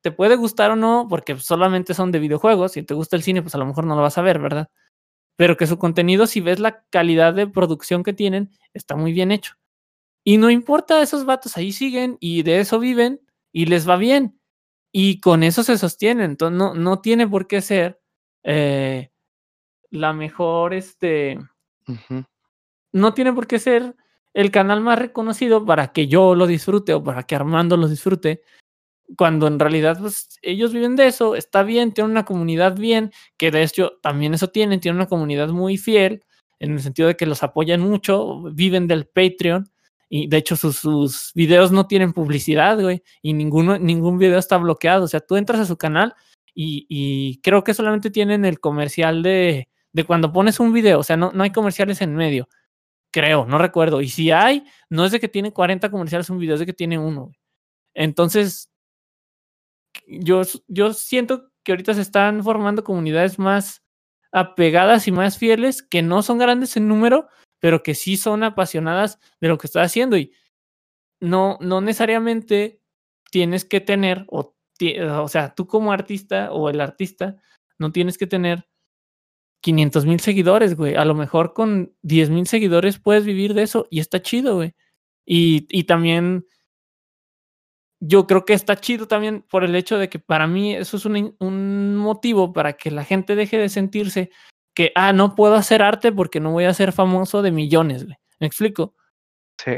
te puede gustar o no, porque solamente son de videojuegos. Si te gusta el cine, pues a lo mejor no lo vas a ver, ¿verdad? Pero que su contenido, si ves la calidad de producción que tienen, está muy bien hecho. Y no importa, esos vatos ahí siguen y de eso viven y les va bien. Y con eso se sostienen. Entonces no, no tiene por qué ser eh, la mejor, este... No tiene por qué ser el canal más reconocido para que yo lo disfrute o para que Armando lo disfrute, cuando en realidad pues, ellos viven de eso, está bien, tienen una comunidad bien, que de hecho también eso tienen, tienen una comunidad muy fiel, en el sentido de que los apoyan mucho, viven del Patreon, y de hecho sus, videos no tienen publicidad, güey, y ningún video está bloqueado, o sea, tú entras a su canal y, creo que solamente tienen el comercial de, de cuando pones un video, o sea, no, no hay comerciales en medio, creo, no recuerdo, y si hay, no es de que tiene 40 comerciales un video, es de que tiene uno, Entonces, yo, yo siento que ahorita se están formando comunidades más apegadas y más fieles, que no son grandes en número, pero que sí son apasionadas de lo que está haciendo. Y no, no necesariamente tienes que tener, o, o sea, tú como artista o el artista, no tienes que tener 500 mil seguidores, güey. A lo mejor con 10 mil seguidores puedes vivir de eso y está chido, güey. Y, y también yo creo que está chido también por el hecho de que para mí eso es un, un, motivo para que la gente deje de sentirse que, ah, no puedo hacer arte porque no voy a ser famoso de millones, güey. ¿Me explico? Sí.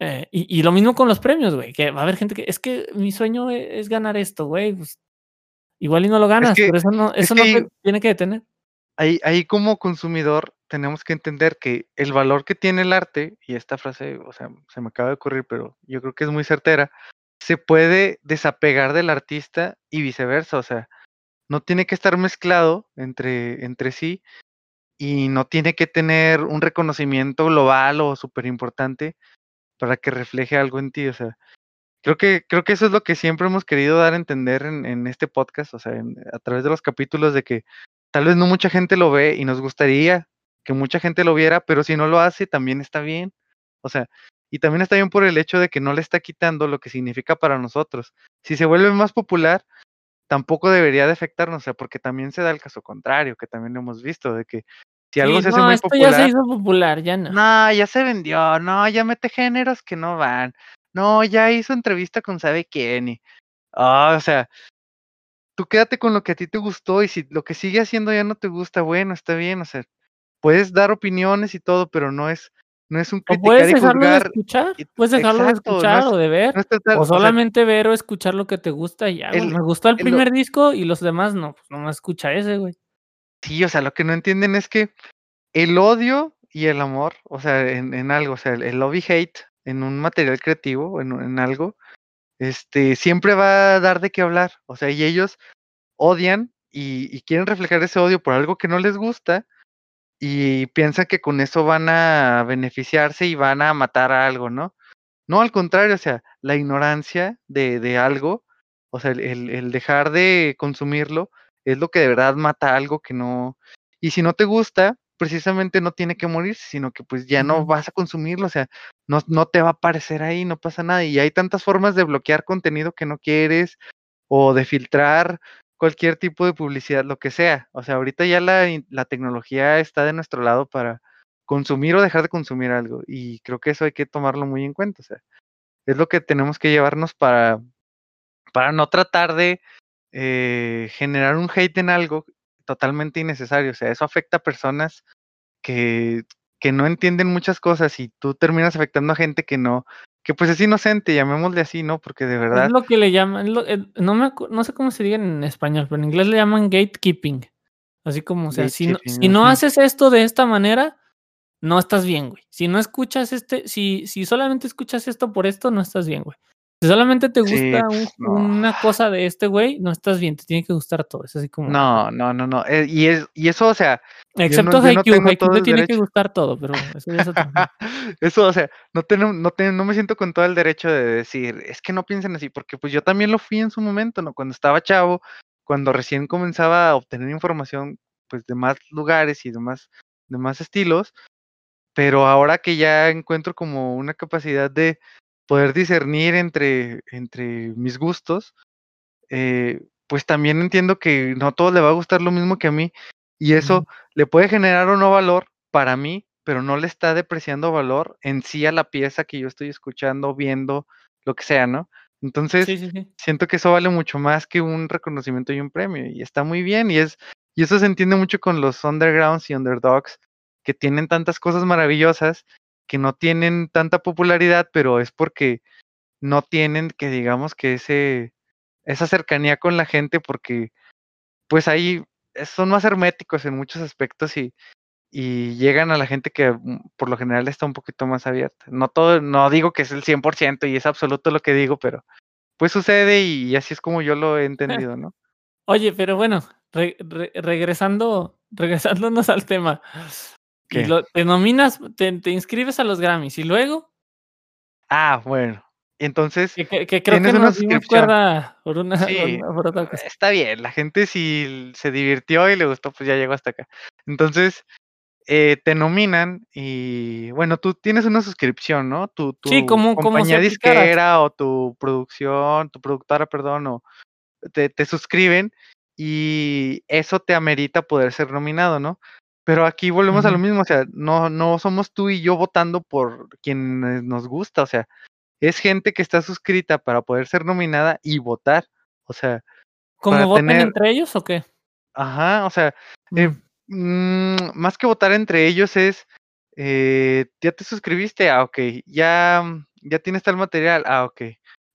Eh, y, y, lo mismo con los premios, güey, que va a haber gente que, es que mi sueño e, es, ganar esto, güey, pues igual y no lo ganas, pero eso no, eso no tiene que detener. Ahí, ahí como consumidor tenemos que entender que el valor que tiene el arte, y esta frase, o sea, se me acaba de ocurrir, pero yo creo que es muy certera, se puede desapegar del artista y viceversa, o sea, no tiene que estar mezclado entre, entre sí y no tiene que tener un reconocimiento global o súper importante para que refleje algo en ti, o sea, creo que, creo que eso es lo que siempre hemos querido dar a entender en, este podcast, o sea, a través de los capítulos de que tal vez no mucha gente lo ve y nos gustaría que mucha gente lo viera, pero si no lo hace, también está bien. O sea, y también está bien por el hecho de que no le está quitando lo que significa para nosotros. Si se vuelve más popular, tampoco debería de afectarnos, o sea, porque también se da el caso contrario, que también lo hemos visto, de que si algo se hace muy esto popular. Ya se hizo popular, ya no. No, ya se vendió, no, ya mete géneros que no van. No, ya hizo entrevista con sabe quién y. Oh, o sea, tú quédate con lo que a ti te gustó y si lo que sigue haciendo ya no te gusta, bueno, está bien, o sea, puedes dar opiniones y todo, pero no es no es un criticar puedes dejarlo de escuchar, puedes dejarlo de escuchar o de ver, o solamente ver o escuchar lo que te gusta y ya, me gustó el primer disco y los demás no, pues no me escucha ese, güey. Sí, o sea, lo que no entienden es que el odio y el amor, o sea, en, en algo, o sea, el, love y hate en un material creativo, en, en algo, este, siempre va a dar de qué hablar, o sea, y ellos odian y, y quieren reflejar ese odio por algo que no les gusta, y piensan que con eso van a beneficiarse y van a matar a algo, ¿no? No, al contrario, o sea, la ignorancia de, de algo, o sea, el, el, dejar de consumirlo es lo que de verdad mata algo que no... Y si no te gusta, precisamente no tiene que morirse, sino que pues ya no vas a consumirlo, o sea, no, no te va a aparecer ahí, no pasa nada. Y hay tantas formas de bloquear contenido que no quieres o de filtrar cualquier tipo de publicidad, lo que sea. O sea, ahorita ya la, la, tecnología está de nuestro lado para consumir o dejar de consumir algo. Y creo que eso hay que tomarlo muy en cuenta. O sea, es lo que tenemos que llevarnos para, para no tratar de eh, generar un hate en algo totalmente innecesario. O sea, eso afecta a personas que, que no entienden muchas cosas y tú terminas afectando a gente que no, que pues es inocente, llamémosle así, ¿no? Porque de verdad. Es lo que le llaman, no, me, no sé cómo se diga en español, pero en inglés le llaman gatekeeping. Así como, o sea, si no, si no haces esto de esta manera, no estás bien, güey. Si no escuchas este, si, si solamente escuchas esto por esto, no estás bien, güey. Si solamente te gusta pues, una cosa de este güey, no estás bien, te tiene que gustar todo. Es así como. No, no, no, no. Eh, y, es, y eso, o sea. Excepto Haikyuu, no Haikyuu te tiene que gustar todo, pero eso ya es (laughs) Eso, o sea, no, tengo, no, no me siento con todo el derecho de decir, es que no piensen así, porque pues yo también lo fui en su momento, ¿no? Cuando estaba chavo, cuando recién comenzaba a obtener información, pues de más lugares y de más, de más estilos, pero ahora que ya encuentro como una capacidad de poder discernir entre, entre mis gustos, eh, pues también entiendo que no a todos le va a gustar lo mismo que a mí y eso le puede generar o no valor para mí, pero no le está depreciando valor en sí a la pieza que yo estoy escuchando, viendo, lo que sea, ¿no? Entonces, siento que eso vale mucho más que un reconocimiento y un premio y está muy bien y es y eso se entiende mucho con los undergrounds y underdogs que tienen tantas cosas maravillosas que no tienen tanta popularidad, pero es porque no tienen que digamos que ese esa cercanía con la gente porque pues ahí son más herméticos en muchos aspectos y, y llegan a la gente que mm, por lo general está un poquito más abierta. No todo, no digo que es el 100% y es absoluto lo que digo, pero pues sucede y, así es como yo lo he (laughs) entendido, ¿no? Oye, pero bueno, regresando, (laughs) regresándonos al tema, te nominas, te, inscribes a los Grammys y luego. Ah, bueno. Entonces. Que, creo que una por una, Está bien, la gente si se divirtió y le gustó, pues ya llegó hasta acá. Entonces, eh, te nominan y bueno, tú tienes una suscripción, ¿no? Tu, tu sí, como, compañía disquera o tu producción, tu productora, perdón, o te, te suscriben y eso te amerita poder ser nominado, ¿no? Pero aquí volvemos a lo mismo, o sea, no, no somos tú y yo votando por quien nos gusta, o sea, es gente que está suscrita para poder ser nominada y votar, o sea. ¿Cómo votan entre ellos o qué? Ajá, o sea, eh, mm. Mm, más que votar entre ellos es, eh, ya te suscribiste, ah, ok, ya, ya tienes tal material, ah, ok,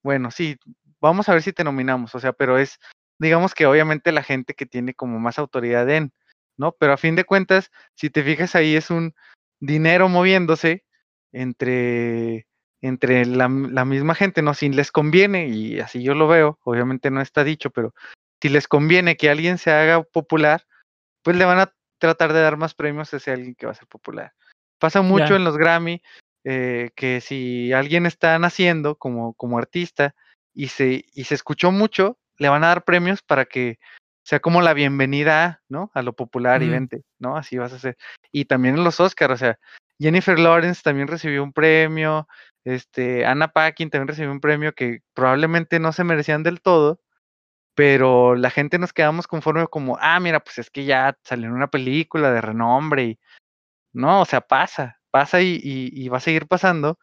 bueno, sí, vamos a ver si te nominamos, o sea, pero es, digamos que obviamente la gente que tiene como más autoridad en, ¿no? Pero a fin de cuentas, si te fijas ahí es un dinero moviéndose entre, entre la, misma gente, ¿no? Si les conviene, y así yo lo veo, obviamente no está dicho, pero si les conviene que alguien se haga popular, pues le van a tratar de dar más premios a ese alguien que va a ser popular. Pasa mucho en los Grammy, eh, que si alguien está naciendo como, como artista y se, y se escuchó mucho, le van a dar premios para que sea como la bienvenida, ¿no? A lo popular y vente, ¿no? Así vas a hacer. Y también en los Oscars, o sea, Jennifer Lawrence también recibió un premio, este, Anna Paquin también recibió un premio que probablemente no se merecían del todo, pero la gente nos quedamos conforme como, ah, mira, pues es que ya salió en una película de renombre y, no, o sea, pasa, pasa y, y, y va a seguir pasando,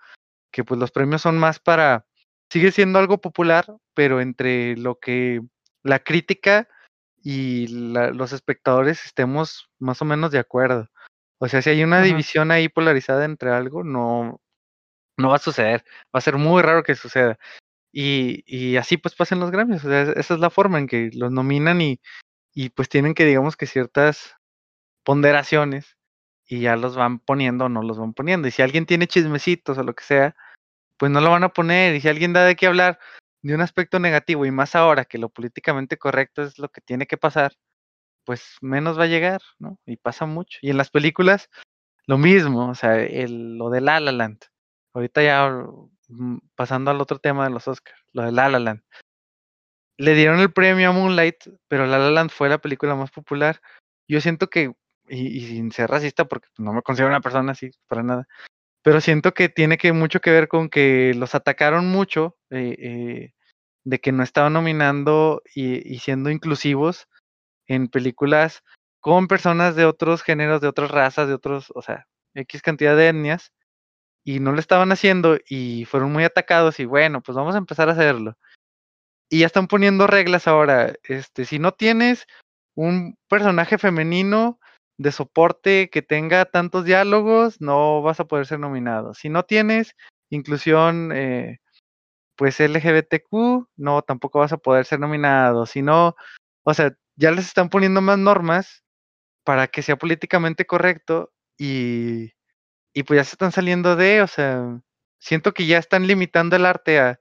que pues los premios son más para, sigue siendo algo popular, pero entre lo que la crítica y los espectadores estemos más o menos de acuerdo. O sea, si hay una división ahí polarizada entre algo, no, no va a suceder. Va a ser muy raro que suceda. Y, y así pues pasan los Grammys. O sea, esa es la forma en que los nominan y, y pues tienen que, digamos que ciertas ponderaciones y ya los van poniendo o no los van poniendo. Y si alguien tiene chismecitos o lo que sea, pues no lo van a poner. Y si alguien da de qué hablar, de un aspecto negativo y más ahora que lo políticamente correcto es lo que tiene que pasar, pues menos va a llegar, ¿no? Y pasa mucho. Y en las películas, lo mismo, o sea, el, lo de La La Land. Ahorita ya mm, pasando al otro tema de los Oscars, lo de La La Land. Le dieron el premio a Moonlight, pero La La Land fue la película más popular. Yo siento que, y, sin ser racista, porque no me considero una persona así, para nada, pero siento que tiene que mucho que ver con que los atacaron mucho eh, eh, de que no estaban nominando y, siendo inclusivos en películas con personas de otros géneros, de otras razas, de otros, o sea, X cantidad de etnias, y no lo estaban haciendo y fueron muy atacados y bueno, pues vamos a empezar a hacerlo. Y ya están poniendo reglas ahora, este, si no tienes un personaje femenino de soporte que tenga tantos diálogos, no vas a poder ser nominado. Si no tienes inclusión, eh, pues LGBTQ, no, tampoco vas a poder ser nominado. Si no, o sea, ya les están poniendo más normas para que sea políticamente correcto y, y pues ya se están saliendo de, o sea, siento que ya están limitando el arte a,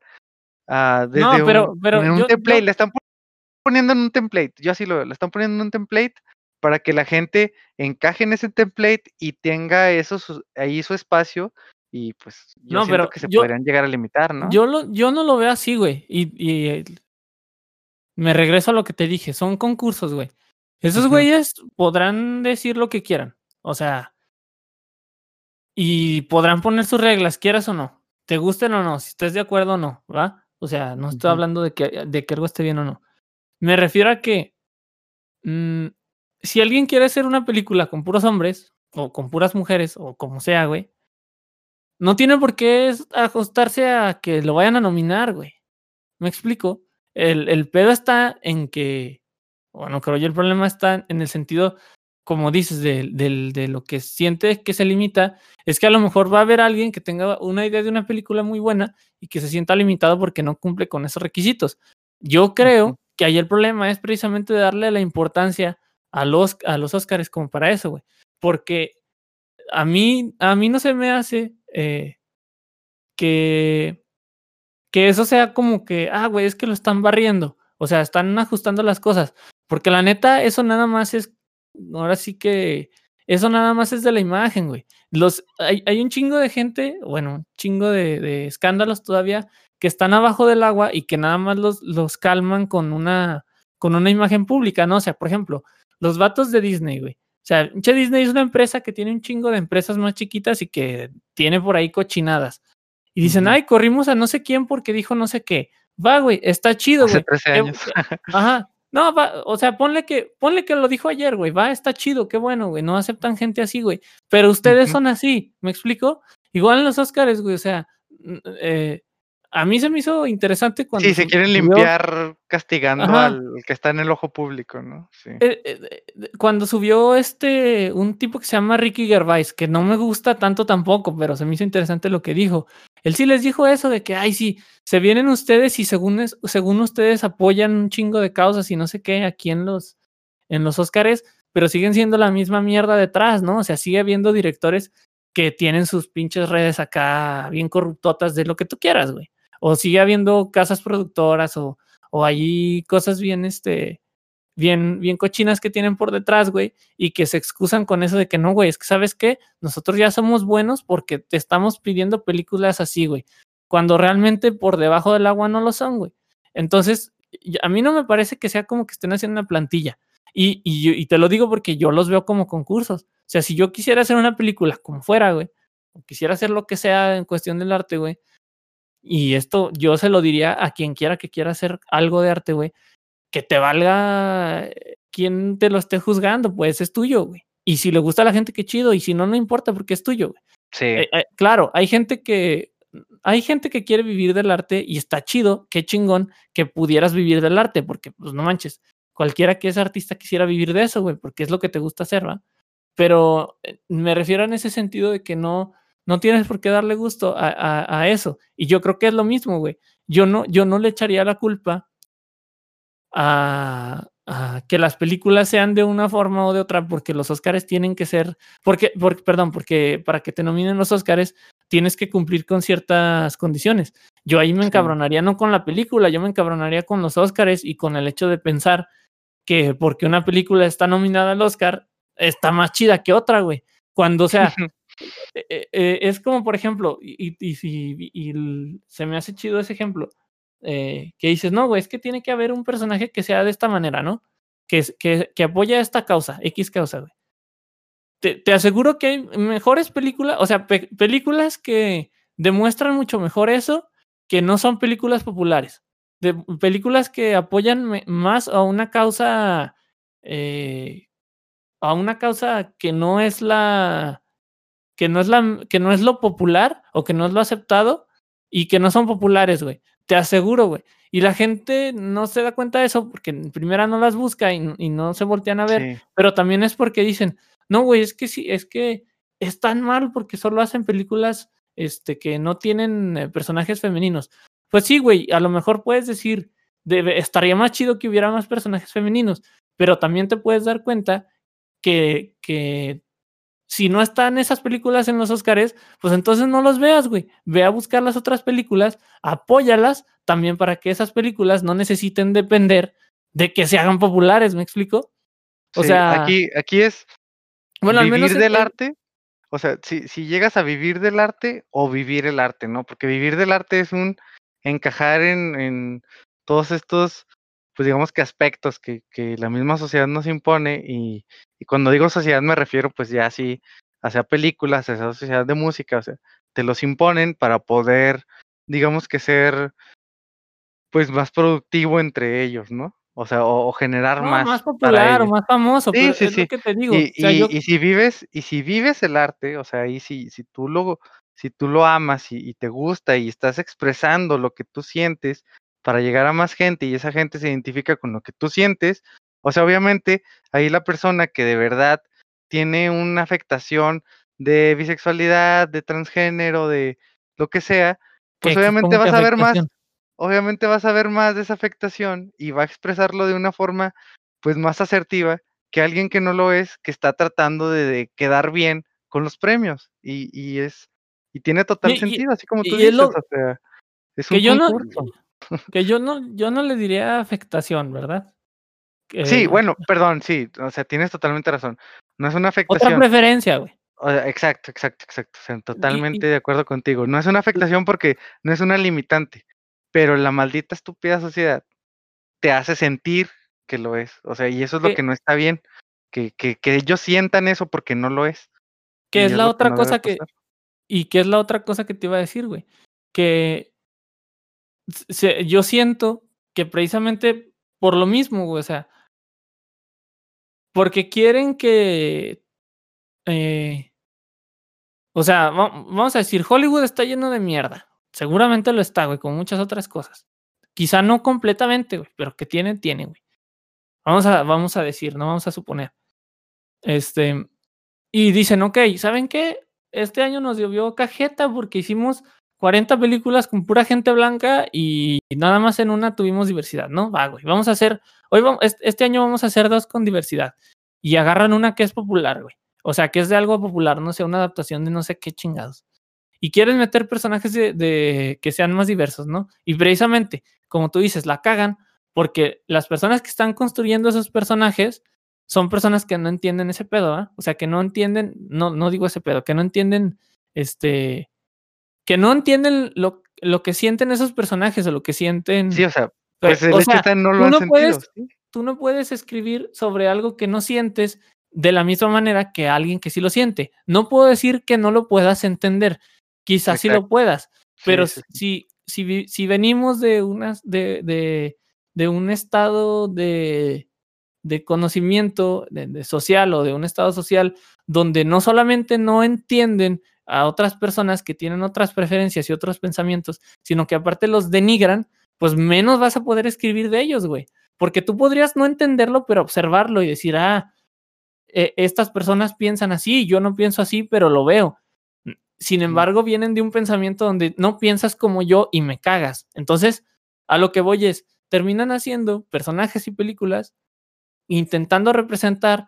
a desde no, pero, un, en un template, le están poniendo en un template, yo así lo, le están poniendo en un template para que la gente encaje en ese template y tenga eso ahí su espacio y pues yo siento que se podrían llegar a limitar, ¿no? Yo, lo, yo no lo veo así, güey. Y, y, me regreso a lo que te dije, son concursos, güey. Esos güeyes podrán decir lo que quieran, o sea, y podrán poner sus reglas, quieras o no, te gusten o no, si estés de acuerdo o no, ¿va? O sea, no estoy hablando de que, de que algo esté bien o no. Me refiero a que mmm, si alguien quiere hacer una película con puros hombres, o con puras mujeres, o como sea, güey, no tiene por qué ajustarse a que lo vayan a nominar, güey. ¿Me explico? El, el pedo está en que, bueno, creo yo el problema está en el sentido, como dices, de, de, de, lo que siente que se limita, es que a lo mejor va a haber alguien que tenga una idea de una película muy buena y que se sienta limitado porque no cumple con esos requisitos. Yo creo que ahí el problema es precisamente darle la importancia a los, a los Oscars como para eso, güey. Porque a mí, a mí no se me hace eh, que, que eso sea como que, ah, güey, es que lo están barriendo. O sea, están ajustando las cosas. Porque la neta, eso nada más es, ahora sí que, eso nada más es de la imagen, güey. Los, hay, hay un chingo de gente, bueno, un chingo de, escándalos todavía que están abajo del agua y que nada más los, los calman con una, con una imagen pública, ¿no? O sea, por ejemplo, los vatos de Disney, güey. O sea, pinche Disney es una empresa que tiene un chingo de empresas más chiquitas y que tiene por ahí cochinadas. Y dicen, ay, corrimos a no sé quién porque dijo no sé qué. Va, güey, está chido, güey. Hace 13 años. Ajá. No, va, o sea, ponle que, ponle que lo dijo ayer, güey. Va, está chido, qué bueno, güey. No aceptan gente así, güey. Pero ustedes son así, ¿me explico? Igual en los Oscars, güey, o sea, eh, a mí se me hizo interesante cuando. Sí, se quieren limpiar castigando al que está en el ojo público, ¿no? Sí. Eh, eh, cuando subió este, un tipo que se llama Ricky Gervais, que no me gusta tanto tampoco, pero se me hizo interesante lo que dijo. Él sí les dijo eso de que, ay, sí, se vienen ustedes y según, según ustedes apoyan un chingo de causas y no sé qué aquí en los, en los Óscares, pero siguen siendo la misma mierda detrás, ¿no? O sea, sigue habiendo directores que tienen sus pinches redes acá bien corruptotas de lo que tú quieras, güey o sigue habiendo casas productoras o, o hay cosas bien, este, bien, bien cochinas que tienen por detrás, güey, y que se excusan con eso de que no, güey, es que sabes qué, nosotros ya somos buenos porque te estamos pidiendo películas así, güey, cuando realmente por debajo del agua no lo son, güey. Entonces, a mí no me parece que sea como que estén haciendo una plantilla. Y, y, y te lo digo porque yo los veo como concursos. O sea, si yo quisiera hacer una película como fuera, güey, o quisiera hacer lo que sea en cuestión del arte, güey, y esto yo se lo diría a quien quiera que quiera hacer algo de arte, güey, que te valga eh, quien te lo esté juzgando, pues es tuyo, güey. Y si le gusta a la gente, qué chido, y si no, no importa porque es tuyo, güey. Sí. Eh, eh, claro, hay gente que hay gente que quiere vivir del arte y está chido, qué chingón que pudieras vivir del arte, porque pues no manches, cualquiera que es artista quisiera vivir de eso, güey, porque es lo que te gusta hacer, ¿va? Pero me refiero en ese sentido de que no, no tienes por qué darle gusto a, eso. Y yo creo que es lo mismo, güey. Yo no, yo no le echaría la culpa a, que las películas sean de una forma o de otra, porque los Oscars tienen que ser, porque, porque, perdón, porque para que te nominen los Oscars tienes que cumplir con ciertas condiciones. Yo ahí me encabronaría no con la película, yo me encabronaría con los Oscars y con el hecho de pensar que porque una película está nominada al Oscar, está más chida que otra, güey. Cuando, o sea, (laughs) Eh, eh, eh, es como, por ejemplo, y, y, se me hace chido ese ejemplo, que dices, no, güey, es que tiene que haber un personaje que sea de esta manera, ¿no? Que, que, que apoya esta causa, X causa, güey. Te, te, aseguro que hay mejores películas, o sea, películas que demuestran mucho mejor eso, que no son películas populares. De películas que apoyan más a una causa, a una causa que no es la, que no es, la, que no es lo popular o que no es lo aceptado y que no son populares, güey. Te aseguro, güey. Y la gente no se da cuenta de eso porque en primera no las busca y, no se voltean a ver, pero también es porque dicen, no, güey, es que sí, es que es tan mal porque solo hacen películas este, que no tienen eh, personajes femeninos. Pues sí, güey, a lo mejor puedes decir, estaría más chido que hubiera más personajes femeninos, pero también te puedes dar cuenta que, que si no están esas películas en los Oscars, pues entonces no los veas, güey. Ve a buscar las otras películas, apóyalas también para que esas películas no necesiten depender de que se hagan populares, ¿me explico? O sea, aquí, aquí es bueno, vivir al menos del arte. O sea, si, si llegas a vivir del arte o vivir el arte, ¿no? Porque vivir del arte es un encajar en, en todos estos pues digamos que aspectos que, que la misma sociedad nos impone y, y, cuando digo sociedad me refiero pues ya así hacia películas, hacia sociedad de música, o sea, te los imponen para poder, digamos que ser pues más productivo entre ellos, ¿no? O sea, o, generar más. Más popular o más famoso, sí, sí, sí. que te digo. Y, y, si vives, y si vives el arte, o sea, y si, si tú lo, si tú lo amas y, y, te gusta y estás expresando lo que tú sientes, para llegar a más gente y esa gente se identifica con lo que tú sientes, o sea, obviamente ahí la persona que de verdad tiene una afectación de bisexualidad, de transgénero, de lo que sea, pues obviamente vas a ver más, obviamente vas a ver más de esa afectación y va a expresarlo de una forma pues más asertiva que alguien que no lo es, que está tratando de, quedar bien con los premios y, y es y tiene total sentido, así como tú dices, o sea, es un concurso. Que yo no, yo no le diría afectación, ¿verdad? sí, bueno, perdón, sí, o sea, tienes totalmente razón. No es una afectación. Otra preferencia, güey. exacto, exacto, exacto. O sea, totalmente de acuerdo contigo. No es una afectación porque no es una limitante, pero la maldita estúpida sociedad te hace sentir que lo es. O sea, y eso es lo que no está bien. Que, que, que ellos sientan eso porque no lo es. Que es la otra cosa que. Y qué es la otra cosa que te iba a decir, güey. Que yo siento que precisamente por lo mismo, o sea, porque quieren que, eh, o sea, vamos a decir, Hollywood está lleno de mierda. Seguramente lo está, güey, con muchas otras cosas. Quizá no completamente, güey, pero que tiene, tiene, güey. Vamos a, vamos a decir, no vamos a suponer. Este, y dicen, ok, ¿saben qué? Este año nos llovió cajeta porque hicimos 40 películas con pura gente blanca y nada más en una tuvimos diversidad, ¿no? Va, güey. Vamos a hacer, hoy vamos, este año vamos a hacer dos con diversidad. Y agarran una que es popular, güey. O sea, que es de algo popular, no sé, una adaptación de no sé qué chingados. Y quieren meter personajes de, que sean más diversos, ¿no? Y precisamente, como tú dices, la cagan porque las personas que están construyendo esos personajes son personas que no entienden ese pedo, ¿ah? O sea, que no entienden, no, no digo ese pedo, que no entienden, este, que no entienden lo, lo que sienten esos personajes o lo que sienten. Sí, o sea, pues el no lo han puedes, Tú no puedes escribir sobre algo que no sientes de la misma manera que alguien que sí lo siente. No puedo decir que no lo puedas entender, quizás sí lo puedas, pero si, si, si, venimos de, unas, de, de, de un estado de, de conocimiento de, social o de un estado social donde no solamente no entienden a otras personas que tienen otras preferencias y otros pensamientos, sino que aparte los denigran, pues menos vas a poder escribir de ellos, güey. Porque tú podrías no entenderlo, pero observarlo y decir, ah, e, estas personas piensan así, yo no pienso así, pero lo veo. Sin embargo, vienen de un pensamiento donde no piensas como yo y me cagas. Entonces, a lo que voy es, terminan haciendo personajes y películas intentando representar,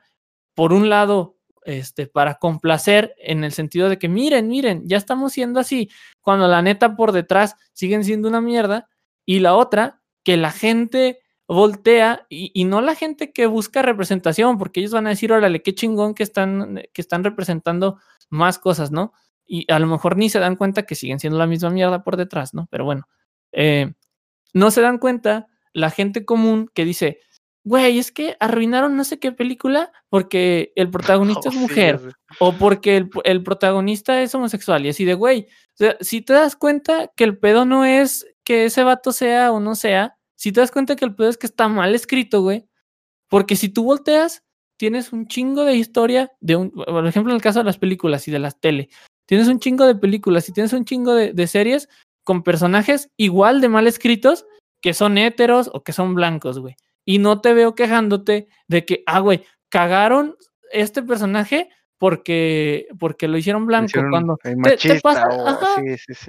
por un lado, este, para complacer en el sentido de que miren, miren, ya estamos siendo así, cuando la neta por detrás siguen siendo una mierda, y la otra, que la gente voltea y, no la gente que busca representación, porque ellos van a decir, órale, qué chingón que están, que están representando más cosas, ¿no? Y a lo mejor ni se dan cuenta que siguen siendo la misma mierda por detrás, ¿no? Pero bueno, eh, no se dan cuenta la gente común que dice, güey, es que arruinaron no sé qué película porque el protagonista (laughs) es oh, mujer o porque el, protagonista es homosexual y así de, güey, o sea, si te das cuenta que el pedo no es que ese vato sea o no sea, si te das cuenta que el pedo es que está mal escrito, güey, porque si tú volteas, tienes un chingo de historia, de un, por ejemplo, en el caso de las películas y de las tele, tienes un chingo de películas y tienes un chingo de, de series con personajes igual de mal escritos que son héteros o que son blancos, güey y no te veo quejándote de que, ah, güey, cagaron este personaje porque, porque lo hicieron blanco cuando te, pasa,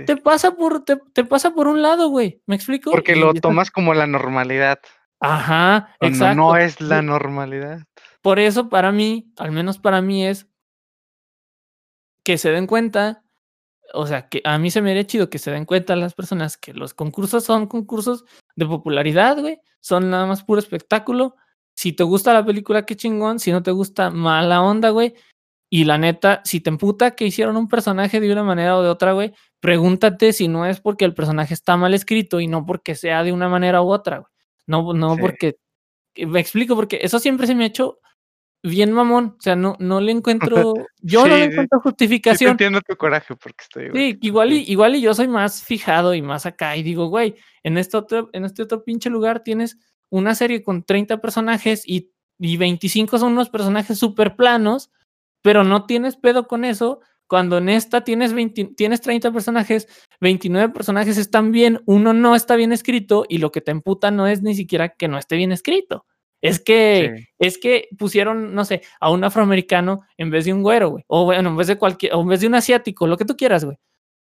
te, pasa, por te, pasa por un lado, güey, ¿me explico? Porque lo tomas como la normalidad. Ajá, exacto. No es la normalidad. por eso para mí, al menos para mí es que se den cuenta, o sea, que a mí se me haría chido que se den cuenta las personas que los concursos son concursos de popularidad, güey, son nada más puro espectáculo. Si te gusta la película, qué chingón, si no te gusta, mala onda, güey. Y la neta, si te emputa que hicieron un personaje de una manera o de otra, güey, pregúntate si no es porque el personaje está mal escrito y no porque sea de una manera u otra, güey. No, no porque. Me explico, porque eso siempre se me ha hecho bien mamón. O sea, no, no le encuentro. (laughs) Yo no le encuentro justificación. Sí, entiendo tu coraje porque estoy. Sí, igual y, igual y yo soy más fijado y más acá. Y digo, güey, en este otro, en este otro pinche lugar tienes una serie con 30 personajes y, y 25 son unos personajes súper planos, pero no tienes pedo con eso. Cuando en esta tienes, 20, tienes 30 personajes, 29 personajes están bien, uno no está bien escrito y lo que te emputa no es ni siquiera que no esté bien escrito es que, es que pusieron, no sé, a un afroamericano en vez de un güero, güey. O bueno, en vez de cualquier, o en vez de un asiático, lo que tú quieras, güey.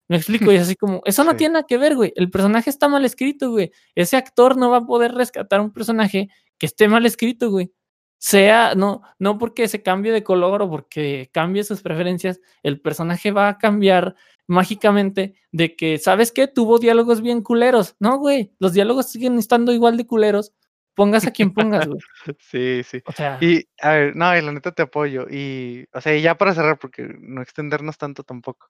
Me explico, y es (laughs) así como, eso no tiene nada que ver, güey. El personaje está mal escrito, güey. Ese actor no va a poder rescatar un personaje que esté mal escrito, güey. Sea, no, no porque se cambie de color o porque cambie sus preferencias, el personaje va a cambiar mágicamente de que, ¿sabes qué? Tuvo diálogos bien culeros. No, güey, los diálogos siguen estando igual de culeros pongas a quien pongas, güey. (laughs) Sí, sí. O sea, y a ver, no, y la neta te apoyo. Y, o sea, y ya para cerrar, porque no extendernos tanto tampoco.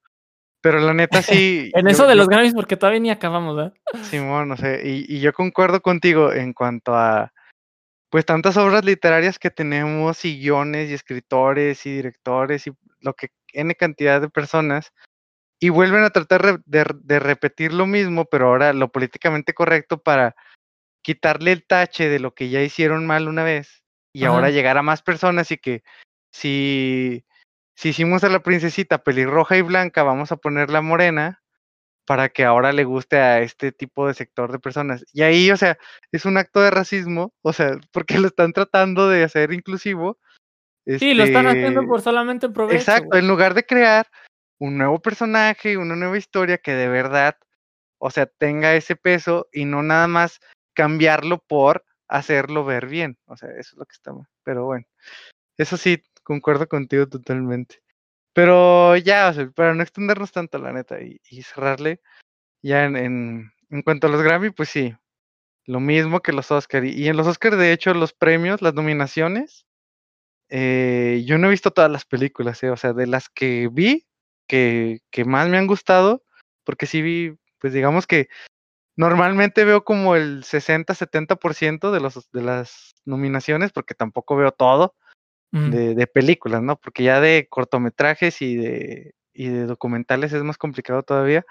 Pero la neta sí. (laughs) en eso de los Grammys, porque todavía ni acabamos, ¿verdad? Simón, no sé. Y, y yo concuerdo contigo en cuanto a, pues, tantas obras literarias que tenemos, y guiones, y escritores, y directores, y lo que, N cantidad de personas, y vuelven a tratar de, de repetir lo mismo, pero ahora lo políticamente correcto para quitarle el tache de lo que ya hicieron mal una vez y ahora llegar a más personas y que si, si hicimos a la princesita pelirroja y blanca, vamos a ponerla morena para que ahora le guste a este tipo de sector de personas. Y ahí, o sea, es un acto de racismo, o sea, (laughs) porque lo están tratando de hacer inclusivo. Sí, lo están haciendo este por solamente provecho. Exacto, en lugar de crear un nuevo personaje, una nueva historia que de verdad, o sea, tenga ese peso y no nada más cambiarlo por hacerlo ver bien. O sea, eso es lo que está mal. Pero bueno, eso sí, concuerdo contigo totalmente. Pero ya, o sea, para no extendernos tanto, la neta, y, cerrarle, ya en, en, cuanto a los Grammy, pues sí, lo mismo que los Oscar. Y, en los Oscar, de hecho, los premios, las nominaciones, eh, yo no he visto todas las películas, eh, o sea, de las que vi, que, que más me han gustado, porque sí vi, pues digamos que Normalmente veo como el 60-70% de, los, de las nominaciones, porque tampoco veo todo mm. de, películas, ¿no? Porque ya de cortometrajes y de, y de documentales es más complicado todavía.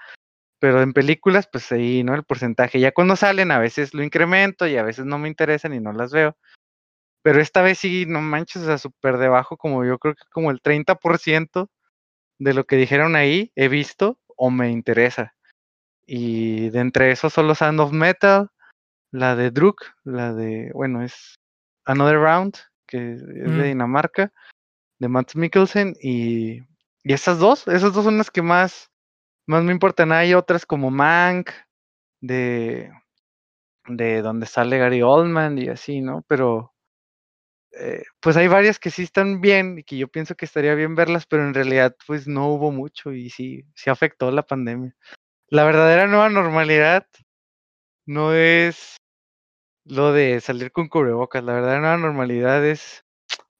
Pero en películas, pues ahí, ¿no? El porcentaje. Ya cuando salen, a veces lo incremento y a veces no me interesan y no las veo. Pero esta vez sí, no manches, o sea, súper debajo, como yo creo que como el 30% de lo que dijeron ahí he visto o me interesa. Y de entre esos solo Sound of Metal, la de Druk, la de, bueno, es Another Round, que es de mm. Dinamarca, de Matt Mikkelsen, y, y esas dos, esas dos son las que más, más me importan. Hay otras como Mank, de, de donde sale Gary Oldman y así, ¿no? Pero eh, pues hay varias que sí están bien y que yo pienso que estaría bien verlas, pero en realidad pues no hubo mucho y sí, sí afectó la pandemia. La verdadera nueva normalidad no es lo de salir con cubrebocas. La verdadera nueva normalidad es,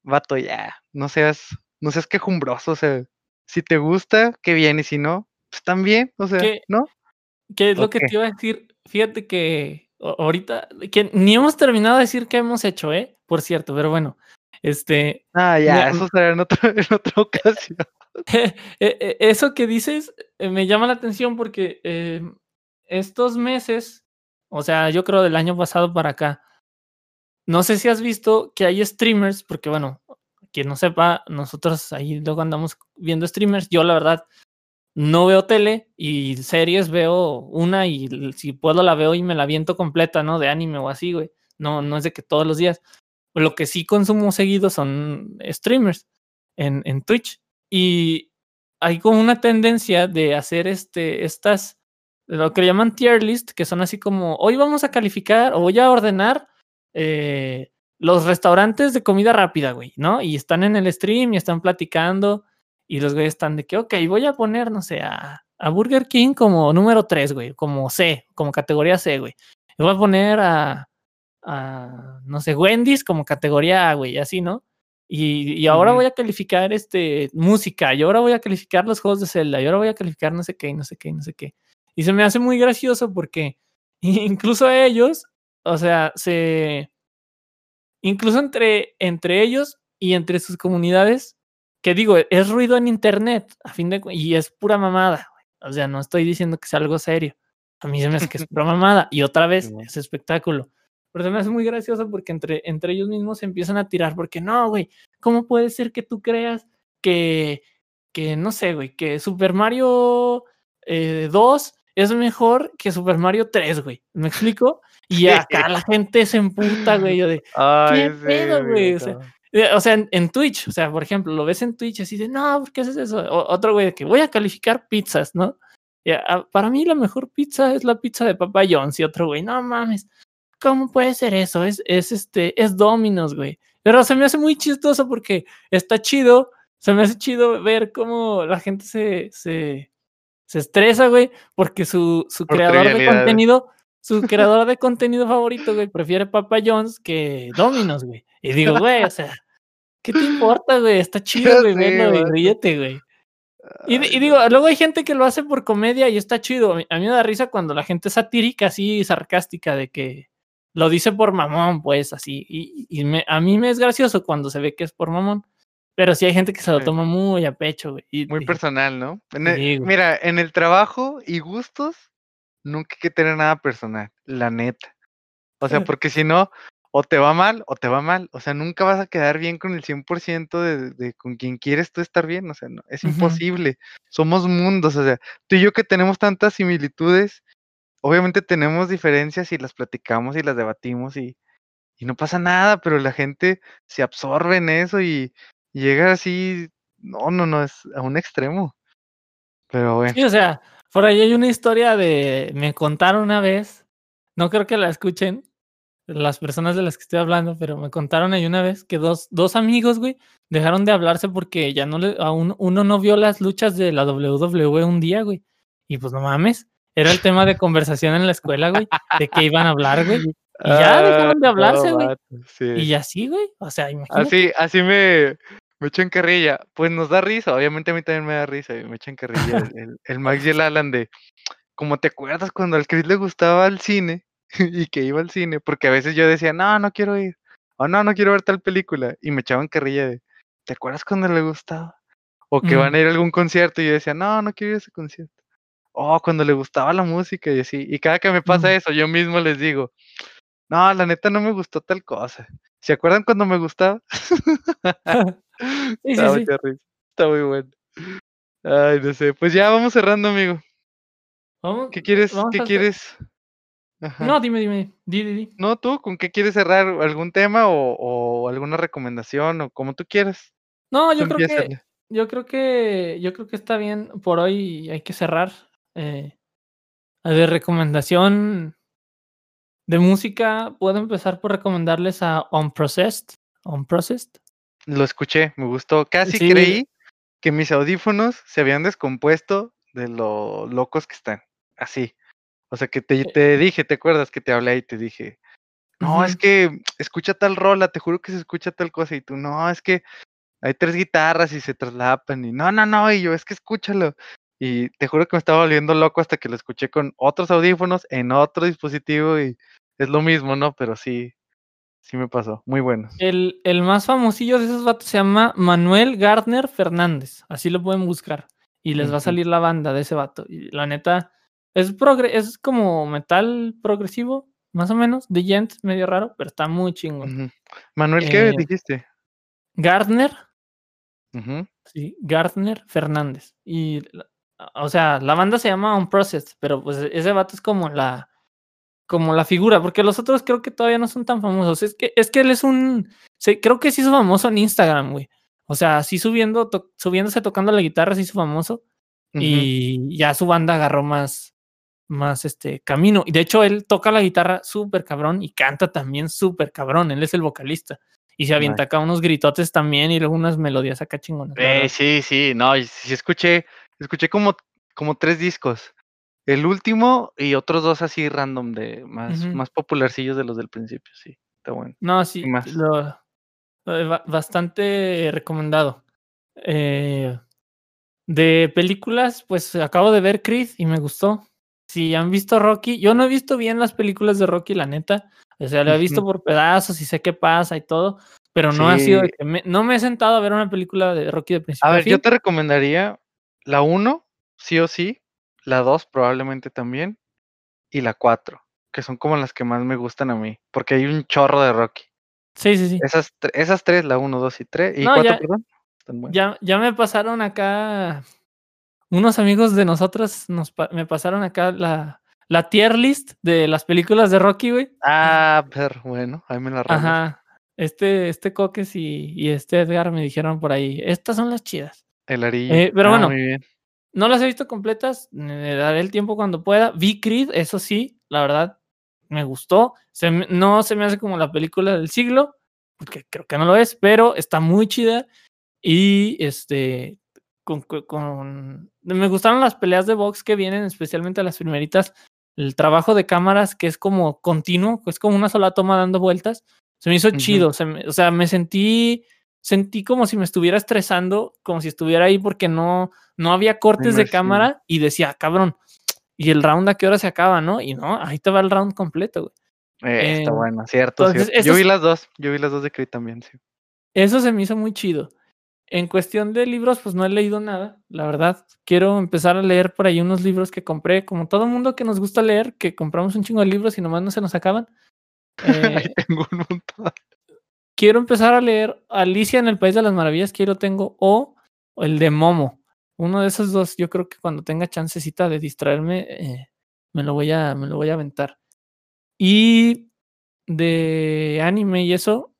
vato, ya, no seas, no seas quejumbroso. O sea, si te gusta, qué bien, y si no, pues también, o sea, ¿no? ¿Qué es lo que te iba a decir? Fíjate que ahorita, que ni hemos terminado de decir qué hemos hecho, ¿eh? Por cierto, pero bueno, este... Ah, ya, eso será en, (laughs) en otra ocasión. (laughs) E, e, eso que dices eh, me llama la atención porque eh, estos meses, o sea, yo creo del año pasado para acá, no sé si has visto que hay streamers, porque bueno, quien no sepa, nosotros ahí luego andamos viendo streamers. Yo la verdad no veo tele y series veo una y si puedo la veo y me la viento completa, ¿no? De anime o así, güey. No, no es de que todos los días. Lo que sí consumo seguido son streamers en, en Twitch. Y hay como una tendencia de hacer este, estas, lo que llaman tier list, que son así como, hoy vamos a calificar o voy a ordenar eh, los restaurantes de comida rápida, güey, ¿no? Y están en el stream y están platicando y los güeyes están de que, ok, voy a poner, no sé, a, Burger King como número 3, güey, como C, como categoría C, güey. Y voy a poner a, a, no sé, Wendy's como categoría A, güey, así, ¿no? Y, y ahora voy a calificar este música, y ahora voy a calificar los juegos de Zelda, y ahora voy a calificar no sé qué, no sé qué, no sé qué. Y se me hace muy gracioso porque (laughs) incluso ellos, o sea, se incluso entre, entre ellos y entre sus comunidades, que digo, es ruido en internet, a fin de y es pura mamada. O sea, no estoy diciendo que sea algo serio. A mí se me hace que es (laughs) pura mamada. Y otra vez, es espectáculo. Pero se me hace muy gracioso porque entre, entre ellos mismos se empiezan a tirar. Porque no, güey, ¿cómo puede ser que tú creas que, que no sé, güey, que Super Mario 2 eh, es mejor que Super Mario 3, güey? ¿Me explico? Y acá la gente se emputa, güey. Yo de, ¿qué pedo, güey? O sea, o sea en, Twitch, o sea, por ejemplo, lo ves en Twitch así de, no, ¿por qué haces eso? otro güey de que voy a calificar pizzas, ¿no? Para mí la mejor pizza es la pizza de Papa John's y otro güey, no mames, ¿cómo puede ser eso? Es, es este, es Domino's, güey. Pero se me hace muy chistoso porque está chido, se me hace chido ver cómo la gente se, se, se estresa, güey, porque su, su creador de contenido su (laughs) creador de contenido favorito, güey, prefiere Papa John's que Domino's, güey. Y digo, güey, o sea, ¿qué te importa, güey? Está (laughs) chido, güey, verlo, güey, ríete, güey. Y, digo, luego hay gente que lo hace por comedia y está chido. A mí, me da risa cuando la gente es satírica, así sarcástica, de que lo dice por mamón, pues así. Y, a mí me es gracioso cuando se ve que es por mamón. Pero sí hay gente que se lo toma muy a pecho, güey. muy personal, ¿no? mira, en el trabajo y gustos, nunca hay que tener nada personal, la neta. O sea, (laughs) porque si no, o te va mal o te va mal. O sea, nunca vas a quedar bien con el 100% de, de con quien quieres tú estar bien. O sea, no, es imposible. Somos mundos. O sea, tú y yo que tenemos tantas similitudes, obviamente tenemos diferencias y las platicamos y las debatimos y, y no pasa nada, pero la gente se absorbe en eso y, llega así, no, no, no, es a un extremo. Pero bueno. Sí, o sea, por ahí hay una historia de, me contaron una vez, no creo que la escuchen las personas de las que estoy hablando, pero me contaron ahí una vez que dos, dos amigos, güey, dejaron de hablarse porque ya no le, a uno, no vio las luchas de la WWE un día, güey. Y pues no mames, era el tema de conversación en la escuela, güey, de que iban a hablar, güey. Y ya dejaron de ah, hablarse, güey. Y así, güey. O sea, imagínate. Así, así me, me echan carrilla. Pues nos da risa, obviamente a mí también me da risa. Y me echan carrilla el, el, Max y el Alan de, como te acuerdas cuando al Chris le gustaba el cine (laughs) y que iba al cine, porque a veces yo decía, no, no quiero ir, o no, no quiero ver tal película, y me echaban carrilla de, ¿te acuerdas cuando le gustaba? O que van a ir a algún concierto y yo decía, no, no quiero ir a ese concierto. Oh, cuando le gustaba la música y así. Y cada que me pasa eso, yo mismo les digo, no, la neta no me gustó tal cosa. ¿Se acuerdan cuando me gustaba? (laughs) (laughs) sí, sí, sí. Está muy bueno. Ay, no sé. Pues ya vamos cerrando, amigo. ¿Vamos? ¿Qué quieres? ¿Qué quieres? No, dime, dime. Di, di, No, tú, ¿con qué quieres cerrar? ¿Algún tema o, alguna recomendación o como tú quieras? No, yo creo que yo creo que yo creo que está bien. Por hoy hay que cerrar. Eh, de recomendación de música, puedo empezar por recomendarles a Unprocessed. Unprocessed. Lo escuché, me gustó. Casi creí que mis audífonos se habían descompuesto de lo locos que están. Así. O sea, que te, eh te dije, ¿te acuerdas que te hablé y te dije? No, es que escucha tal rola, te juro que se escucha tal cosa. Y tú, no, es que hay tres guitarras y se traslapan. Y no, no, no. Y yo, es que escúchalo. Y te juro que me estaba volviendo loco hasta que lo escuché con otros audífonos en otro dispositivo. Y es lo mismo, ¿no? Pero sí, sí me pasó. Muy bueno. El, el más famosillo de esos vatos se llama Manuel Gardner Fernández. Así lo pueden buscar. Y les va a salir la banda de ese vato. Y la neta es, es como metal progresivo, más o menos. De Gent, medio raro, pero está muy chingo. Manuel, ¿qué eh, dijiste? Gardner. Sí, Gardner Fernández. Y, o sea, la banda se llama On Process, pero pues ese vato es como la como la figura, porque los otros creo que todavía no son tan famosos. Es que, es que él es un. creo que sí hizo famoso en Instagram, güey. O sea, sí subiendo, subiéndose tocando la guitarra, sí hizo famoso. Y ya su banda agarró más, más este camino. Y de hecho, él toca la guitarra súper cabrón y canta también súper cabrón. Él es el vocalista. Y se avienta acá unos gritotes también y luego unas melodías acá chingonas. Eh, sí, sí, no, sí escuché, escuché como, como tres discos. El último y otros dos así random de más, más popularcillos de los del principio, sí. Está bueno. No, sí, lo, bastante recomendado. Eh, de películas, pues acabo de ver Creed y me gustó. Si han visto Rocky, yo no he visto bien las películas de Rocky, la neta. O sea, lo he visto por pedazos y sé qué pasa y todo, pero no ha sido que no me he sentado a ver una película de Rocky de principio. A ver, yo te recomendaría la 1, sí o sí, la 2 probablemente también, y la 4, que son como las que más me gustan a mí, porque hay un chorro de Rocky. Sí, sí, sí. Esas, esas tres, la 1, 2 y 3, y 4, perdón. Ya, ya me pasaron acá unos amigos de nosotros nos me pasaron acá la, la tier list de las películas de Rocky, güey. Ah, pero bueno, ahí me la Ajá. Este, este Coques y, y, este Edgar me dijeron por ahí, estas son las chidas. El arillo. Eh, pero ah, bueno, no las he visto completas, me daré el tiempo cuando pueda. Vi Creed, eso sí, la verdad, me gustó. Se no se me hace como la película del siglo, porque creo que no lo es, pero está muy chida. Y este, con, me gustaron las peleas de box que vienen, especialmente las primeritas. El trabajo de cámaras que es como continuo, es como una sola toma dando vueltas. Se me hizo chido, o sea, me sentí sentí como si me estuviera estresando, como si estuviera ahí porque no, no había cortes de cámara y decía, cabrón, y el round a qué hora se acaba, ¿no? Y no, ahí te va el round completo, güey. Eh, está bueno, cierto. Yo vi las dos, yo vi las dos de Creed también, sí. Eso se me hizo muy chido. En cuestión de libros, pues no he leído nada, la verdad. Quiero empezar a leer por ahí unos libros que compré, como todo mundo que nos gusta leer, que compramos un chingo de libros y nomás no se nos acaban. (laughs) ahí eh, tengo un montón. Quiero empezar a leer Alicia en el País de las Maravillas, quiero tengo, o el de Momo. Uno de esos dos, yo creo que cuando tenga chancecita de distraerme, eh, me, lo voy a, me lo voy a aventar. Y de anime y eso,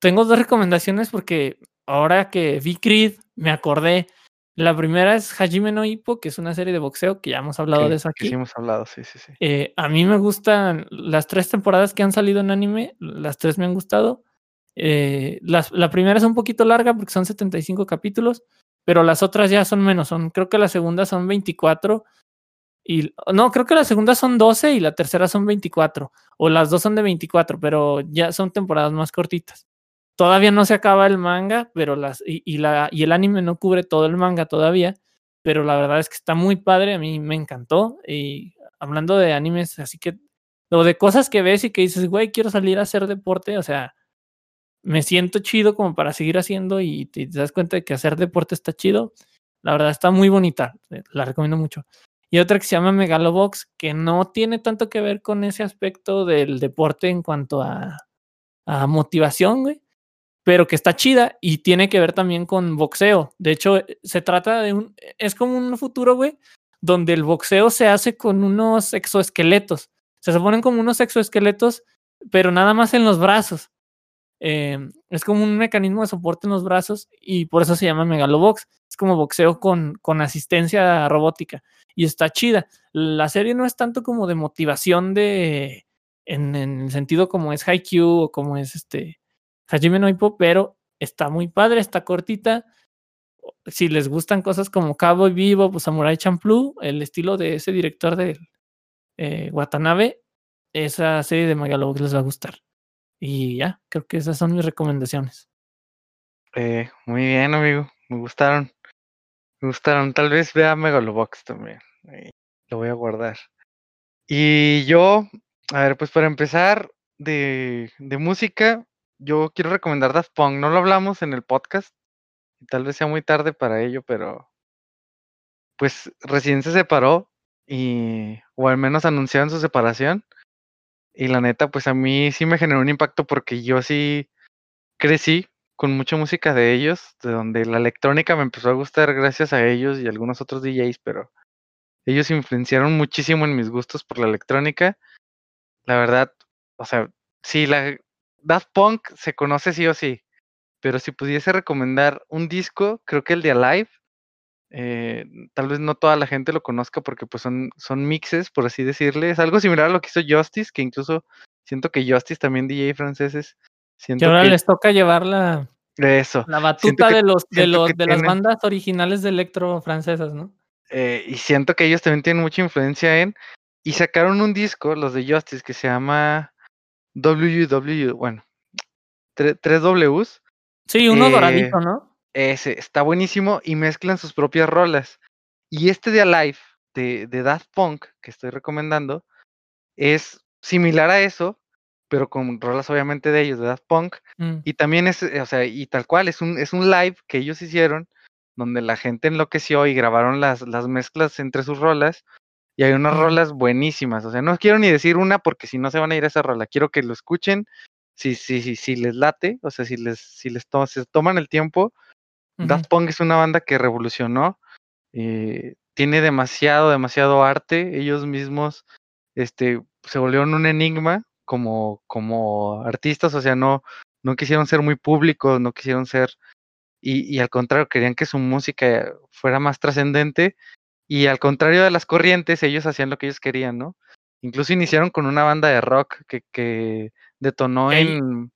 tengo dos recomendaciones porque ahora que vi Creed, me acordé. La primera es Hajime no Ippo, que es una serie de boxeo, que ya hemos hablado de eso aquí. sí, hemos hablado, sí, sí, sí. Eh, a mí me gustan las tres temporadas que han salido en anime, las tres me han gustado. Eh, la primera es un poquito larga porque son 75 capítulos, pero las otras ya son menos, son, creo que la segunda son 24 y no, creo que la segunda son 12 y la tercera son 24 o las dos son de 24, pero ya son temporadas más cortitas. Todavía no se acaba el manga, pero las y, la y el anime no cubre todo el manga todavía, pero la verdad es que está muy padre, a mí me encantó y hablando de animes, así que o de cosas que ves y que dices, güey, quiero salir a hacer deporte, o sea, me siento chido como para seguir haciendo y te, das cuenta de que hacer deporte está chido. La verdad está muy bonita, eh, la recomiendo mucho. Y otra que se llama Megalobox, que no tiene tanto que ver con ese aspecto del deporte en cuanto a, a motivación, güey pero que está chida y tiene que ver también con boxeo. De hecho, eh, se trata de un, es como un futuro, güey, donde el boxeo se hace con unos exoesqueletos. Se ponen como unos exoesqueletos, pero nada más en los brazos. Em, es como un mecanismo de soporte en los brazos y por eso se llama Megalobox. Es como boxeo con, con asistencia robótica y está chida. La serie no es tanto como de motivación de en, el sentido como es Haikyuu o como es este Hajime no Ippo, pero está muy padre, está cortita. Si les gustan cosas como Cowboy Vivo, pues Samurai Champloo, el estilo de ese director de eh, Watanabe, esa serie de Megalobox les va a gustar. Y ya, creo que esas son mis recomendaciones. Eh, muy bien, amigo. Me gustaron. Me gustaron. Tal vez vea Megalobox también. lo voy a guardar. Y yo, a ver, pues para empezar, de, de música, yo quiero recomendar Daft Punk. No lo hablamos en el podcast. Tal vez sea muy tarde para ello, pero pues recién se separó y o al menos anunciaron su separación. Y la neta, pues a mí sí me generó un impacto porque yo sí crecí con mucha música de ellos, de donde la electrónica me empezó a gustar gracias a ellos y algunos otros DJs, pero ellos influenciaron muchísimo en mis gustos por la electrónica. La verdad, o sea, sí, la, Daft Punk se conoce sí o sí, pero si pudiese recomendar un disco, creo que el de Alive Eh, tal vez no toda la gente lo conozca porque pues son, son mixes, por así decirle. Es algo similar a lo que hizo Justice, que incluso siento que Justice también DJ franceses. Siento que ahora les toca llevar la, eso. la batuta de los de los de las bandas originales de electro francesas, ¿no? Eh, y siento que ellos también tienen mucha influencia en y sacaron un disco, los de Justice, que se llama WW, bueno, tres Ws. Sí, uno doradito, ¿no? Ese, está buenísimo y mezclan sus propias rolas. Y este de Alive, de, de Daft Punk, que estoy recomendando, es similar a eso, pero con rolas obviamente de ellos, de Daft Punk. Mm. Y también es, o sea, y tal cual, es un, es un live que ellos hicieron, donde la gente enloqueció y grabaron las, las mezclas entre sus rolas. Y hay unas rolas buenísimas. O sea, no quiero ni decir una porque si no se van a ir a esa rola. Quiero que lo escuchen. Si, si, si, si les late, o sea, si les, si les toman el tiempo, Daft Punk es una banda que revolucionó, eh, tiene demasiado, demasiado arte, ellos mismos este, se volvieron un enigma como, como artistas, o sea, no, no quisieron ser muy públicos, no quisieron ser, y, y al contrario, querían que su música fuera más trascendente, y al contrario de las corrientes, ellos hacían lo que ellos querían, ¿no? Incluso iniciaron con una banda de rock que, que detonó en,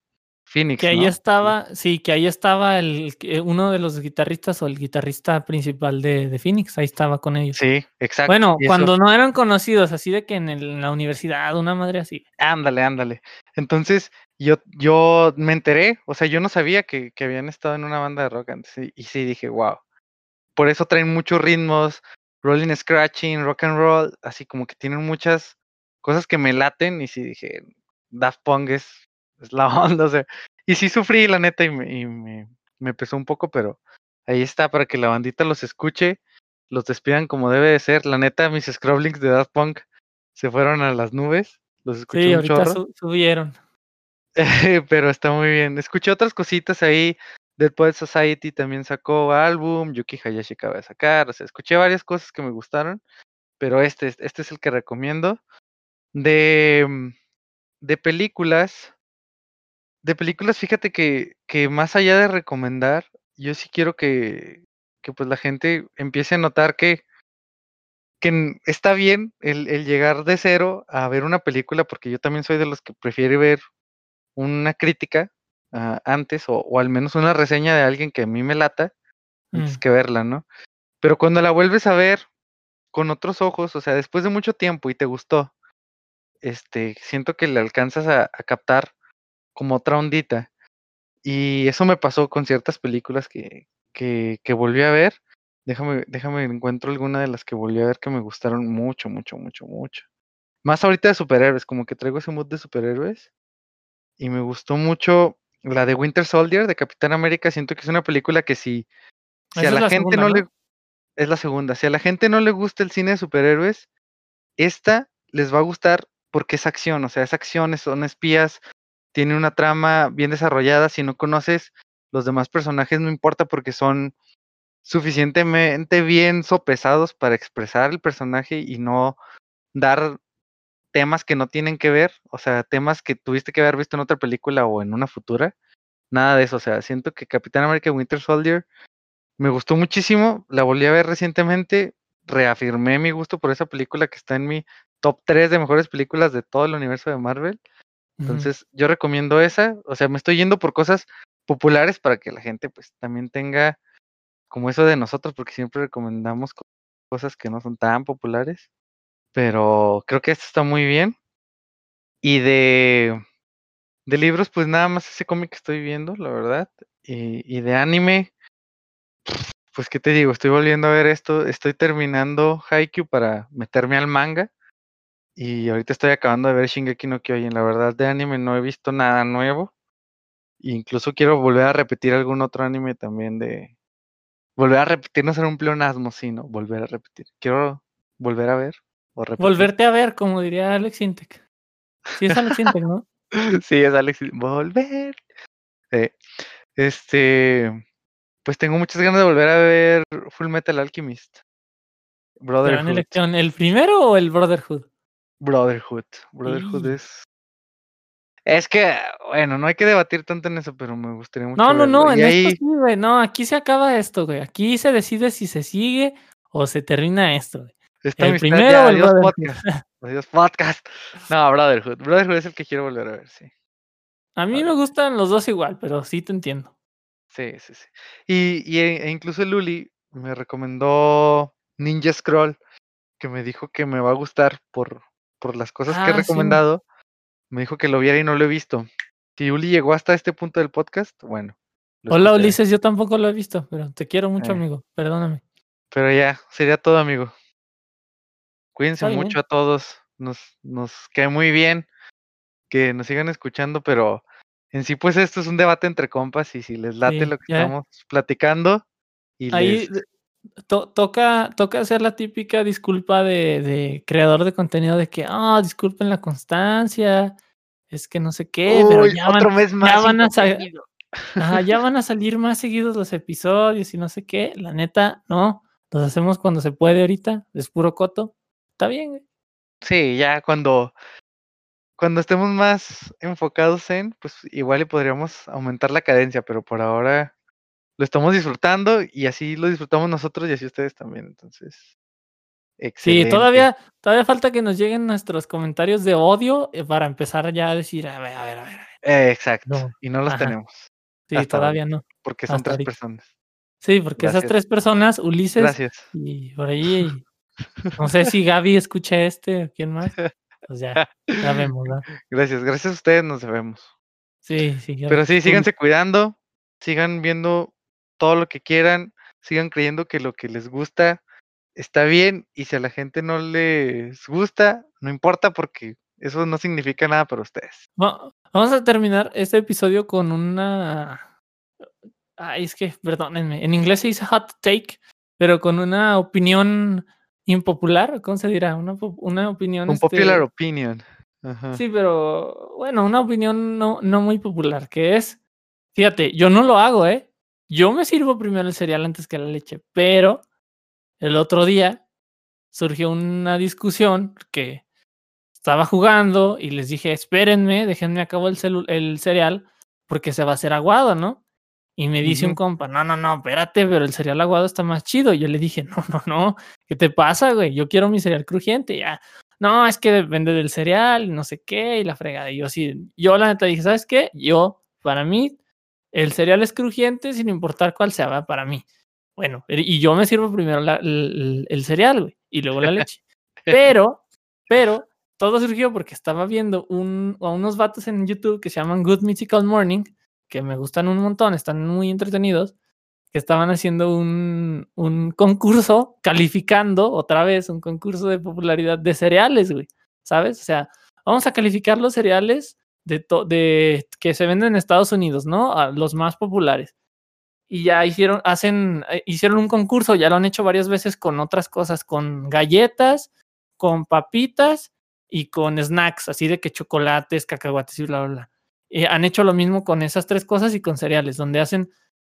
Phoenix. Que ahí estaba, sí, que ahí estaba el, uno de los guitarristas o el guitarrista principal de, de Phoenix, ahí estaba con ellos. Sí, exacto. Bueno, cuando no eran conocidos, así de que en, la universidad, una madre así. Ándale, ándale. Entonces, yo, yo me enteré, o sea, yo no sabía que, que habían estado en una banda de rock antes, y, y sí dije, wow. Por eso traen muchos ritmos, rolling, scratching, rock and roll, así como que tienen muchas cosas que me laten, y sí dije, Daft Punk es es la (laughs) onda, o sea, y sí sufrí, la neta, y me, y me, me pesó un poco, pero ahí está para que la bandita los escuche, los despidan como debe de ser. La neta, mis scrollings de Daft Punk se fueron a las nubes, los escuché sí, un ahorita subieron. (laughs) pero está muy bien. Escuché otras cositas ahí. Dead Poet Society también sacó álbum, Yuki Hayashi acaba de sacar, o sea, escuché varias cosas que me gustaron, pero este, este es el que recomiendo. De, mm, de películas, de películas, fíjate que, que más allá de recomendar, yo sí quiero que, que pues la gente empiece a notar que, que está bien el, el, llegar de cero a ver una película, porque yo también soy de los que prefiere ver una crítica uh, antes, o, o, al menos una reseña de alguien que a mí me lata, antes mm. que verla, ¿no? Pero cuando la vuelves a ver con otros ojos, o sea, después de mucho tiempo y te gustó, este, siento que le alcanzas a, a captar como otra ondita. Y eso me pasó con ciertas películas que, que, que volví a ver. Déjame, déjame encuentro alguna de las que volví a ver que me gustaron mucho, mucho, mucho, mucho. Más ahorita de superhéroes, como que traigo ese mood de superhéroes. Y me gustó mucho la de Winter Soldier de Capitán América. Siento que es una película que si, si a la, gente no, le... Es la segunda. Si a la gente no le gusta el cine de superhéroes, esta les va a gustar porque es acción. O sea, es acción, son espías, tiene una trama bien desarrollada. Si no conoces los demás personajes, no importa porque son suficientemente bien sopesados para expresar el personaje y no dar temas que no tienen que ver, o sea, temas que tuviste que haber visto en otra película o en una futura. Nada de eso, o sea, siento que Capitán América Winter Soldier me gustó muchísimo, la volví a ver recientemente, reafirmé mi gusto por esa película que está en mi top 3 de mejores películas de todo el universo de Marvel. Entonces, yo recomiendo esa, o sea, me estoy yendo por cosas populares para que la gente pues también tenga como eso de nosotros, porque siempre recomendamos cosas que no son tan populares, pero creo que esto está muy bien. Y de, de libros, pues nada más ese cómic que estoy viendo, la verdad. Y, y de anime, pues qué te digo, estoy volviendo a ver esto, estoy terminando Haikyuu para meterme al manga y ahorita estoy acabando de ver Shingeki no Kyojin. La verdad, de anime no he visto nada nuevo. Incluso quiero volver a repetir algún otro anime también de. Volver a repetir, no ser un pleonasmo, sino volver a repetir. Quiero volver a ver. O Volverte a ver, como diría Alex Intec. Sí, es Alex Intec, ¿no? (laughs) sí, es Alex Volver. este. Pues tengo muchas ganas de volver a ver Full Metal Alchemist. Brotherhood. ¿El primero o el Brotherhood? Brotherhood. Brotherhood es. Es que, bueno, no hay que debatir tanto en eso, pero me gustaría mucho. No, no, no, en esto sí, güey. No, aquí se acaba esto, güey. Aquí se decide si se sigue o se termina esto, güey. el primero adiós podcast. (laughs) adiós podcast. No, Brotherhood. Brotherhood es el que quiero volver a ver, sí. A mí me gustan los dos igual, pero sí te entiendo. Sí, sí, sí. Y, y e, e incluso Luli me recomendó Ninja Scroll, que me dijo que me va a gustar por, por las cosas que he ah, recomendado. Me dijo que lo viera y no lo he visto. Si Uli llegó hasta este punto del podcast, bueno. Hola Ulises, yo tampoco lo he visto, pero te quiero mucho, eh. amigo. Perdóname. Pero ya, sería todo, amigo. Cuídense mucho a todos. Nos, nos cae muy bien que nos sigan escuchando, pero en sí, pues esto es un debate entre compas y si les late lo que estamos platicando. Y Ahí toca, toca hacer la típica disculpa de, creador de contenido de que, ah, disculpen la constancia, es que no sé qué, pero ya van, mes más ya van a salir. ya van a salir más seguidos los episodios y no sé qué. La neta, no. Los hacemos cuando se puede ahorita. Es puro coto. Está bien, Sí, ya cuando cuando estemos más enfocados en, pues igual le podríamos aumentar la cadencia, pero por ahora lo estamos disfrutando y así lo disfrutamos nosotros y así ustedes también. Entonces, excelente. Sí, todavía, todavía falta que nos lleguen nuestros comentarios de odio eh, para empezar ya a decir, a ver, a ver, a ver. Eh, exacto. y no los tenemos. Sí, todavía no. Porque son tres personas. Sí, porque esas tres personas, Ulises Gracias. y por ahí, no sé si Gaby escucha este o quién más. Pues ya, ya vemos, ¿no? (laughs) Gracias, gracias a ustedes nos vemos. Sí, sí. Pero sí, síganse cuidando, sigan viendo todo lo que quieran, sigan creyendo que lo que les gusta está bien y si a la gente no les gusta, no importa porque eso no significa nada para ustedes. vamos a terminar este episodio con una... Ay, es que, perdónenme, en inglés se dice hot take, pero con una opinión impopular, ¿cómo se dirá? Una, una opinión. Un popular este opinion. Sí, pero bueno, una opinión no, no muy popular, que es, fíjate, yo no lo hago, ¿eh? Yo me sirvo primero el cereal antes que la leche, pero el otro día surgió una discusión que estaba jugando y les dije, espérenme, déjenme acabo el, el cereal porque se va a hacer aguado, ¿no? Y me dice un compa, no, no, no, espérate, pero el cereal aguado está más chido. Y yo le dije, (laughs) no, no, no, ¿qué te pasa, güey? Yo quiero mi cereal crujiente, ya. No, es que depende del cereal, no sé qué, y la fregada. Y yo sí, yo la neta dije, ¿sabes qué? Yo, para mí, el cereal es crujiente sin importar cuál sea, para mí. Bueno, y yo me sirvo primero el, cereal, güey, y luego la leche. (laughs) Pero, pero, todo surgió porque estaba viendo un, a unos vatos en YouTube que se llaman Good Mythical Morning, que me gustan un montón, están muy entretenidos, que estaban haciendo un, un concurso calificando otra vez un concurso de popularidad de cereales, güey. ¿Sabes? O sea, vamos a calificar los cereales de, de que se venden en Estados Unidos, ¿no? A los más populares. Y ya hicieron, hacen, eh, hicieron un concurso, ya lo han hecho varias veces con otras cosas, con galletas, con papitas y con snacks, así de que chocolates, cacahuates y bla, bla, bla. Eh, han hecho lo mismo con esas tres cosas y con cereales, donde hacen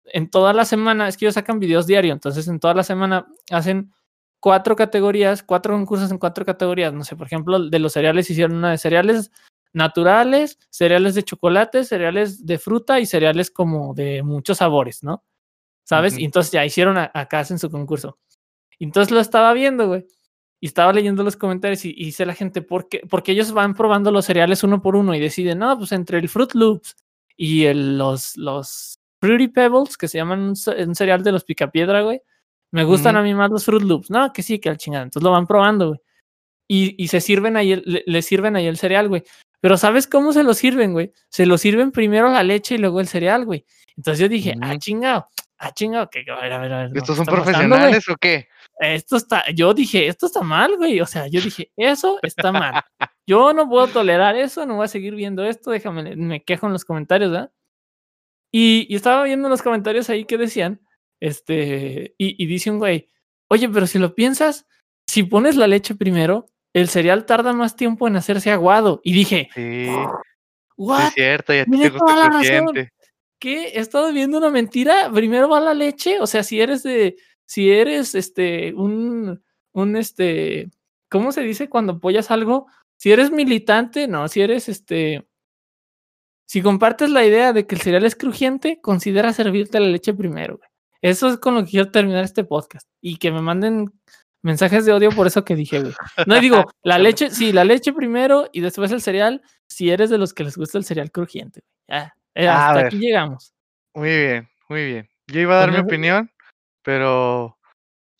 en toda la semana, es que ellos sacan videos diario, entonces en toda la semana hacen cuatro categorías, cuatro concursos en cuatro categorías. No sé, por ejemplo, de los cereales hicieron una de cereales naturales, cereales de chocolate, cereales de fruta y cereales como de muchos sabores, ¿no? ¿Sabes? Y entonces ya hicieron acá en su concurso. Entonces lo estaba viendo, güey y estaba leyendo los comentarios y, dice la gente, ¿por qué? Porque ellos van probando los cereales uno por uno y deciden, no, pues entre el Fruit Loops y el, los, los Fruity Pebbles, que se llaman un, cereal de los Picapiedra, güey, me gustan a mí más los Fruit Loops. No, que sí, que al chingada. Entonces lo van probando, güey. Y, y, se sirven ahí, le, sirven ahí el cereal, güey. Pero ¿sabes cómo se lo sirven, güey? Se lo sirven primero la leche y luego el cereal, güey. Entonces yo dije, ah, chingado, ah, chingado, que a ver, a ver, a ver. ¿Estos son profesionales o qué? esto está, yo dije, esto está mal, güey. O sea, yo dije, eso está mal. (laughs) Yo no puedo tolerar eso, no voy a seguir viendo esto, déjame, me quejo en los comentarios, ¿verdad? Y, estaba viendo los comentarios ahí que decían, este, y, dice un güey, oye, pero si lo piensas, si pones la leche primero, el cereal tarda más tiempo en hacerse aguado. Y dije, sí, es cierto, ya te gusta ¿Qué? ¿He estado viendo una mentira? Primero va la leche, o sea, si eres de si eres este un, un este, ¿cómo se dice cuando apoyas algo? Si eres militante, no, si eres este, Si compartes la idea de que el cereal es crujiente, considera servirte la leche primero, güey. Eso es con lo que quiero terminar este podcast. Y que me manden mensajes de odio por eso que dije, güey. No digo, la (laughs) leche, sí, la leche primero y después el cereal, si eres de los que les gusta el cereal crujiente. Ya, eh, hasta aquí llegamos. Muy bien, muy bien. Yo iba a dar mi opinión, pero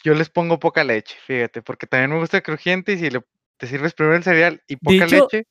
yo les pongo poca leche, fíjate, porque también me gusta el crujiente y si le, te sirves primero el cereal y poca leche,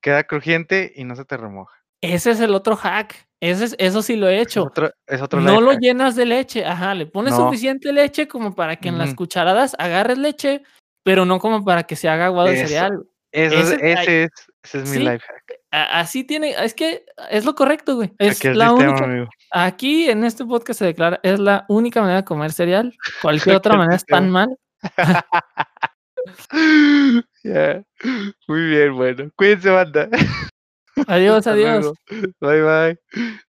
queda crujiente y no se te remoja. Ese es el otro hack. Ese eso sí lo he hecho. Es otro, no lo llenas de leche, ajá, le pones suficiente leche como para que en las cucharadas agarres leche, pero no como para que se haga agua de cereal. ese, es, ese, es, mi life hack. Así tiene, es que es lo correcto, güey. Es la única. Aquí en este podcast se declara, es la única manera de comer cereal. Cualquier otra (laughs) manera es tan mal. (laughs) Muy bien, bueno. Cuídense, banda. (laughs) Adiós, adiós. Bye, bye.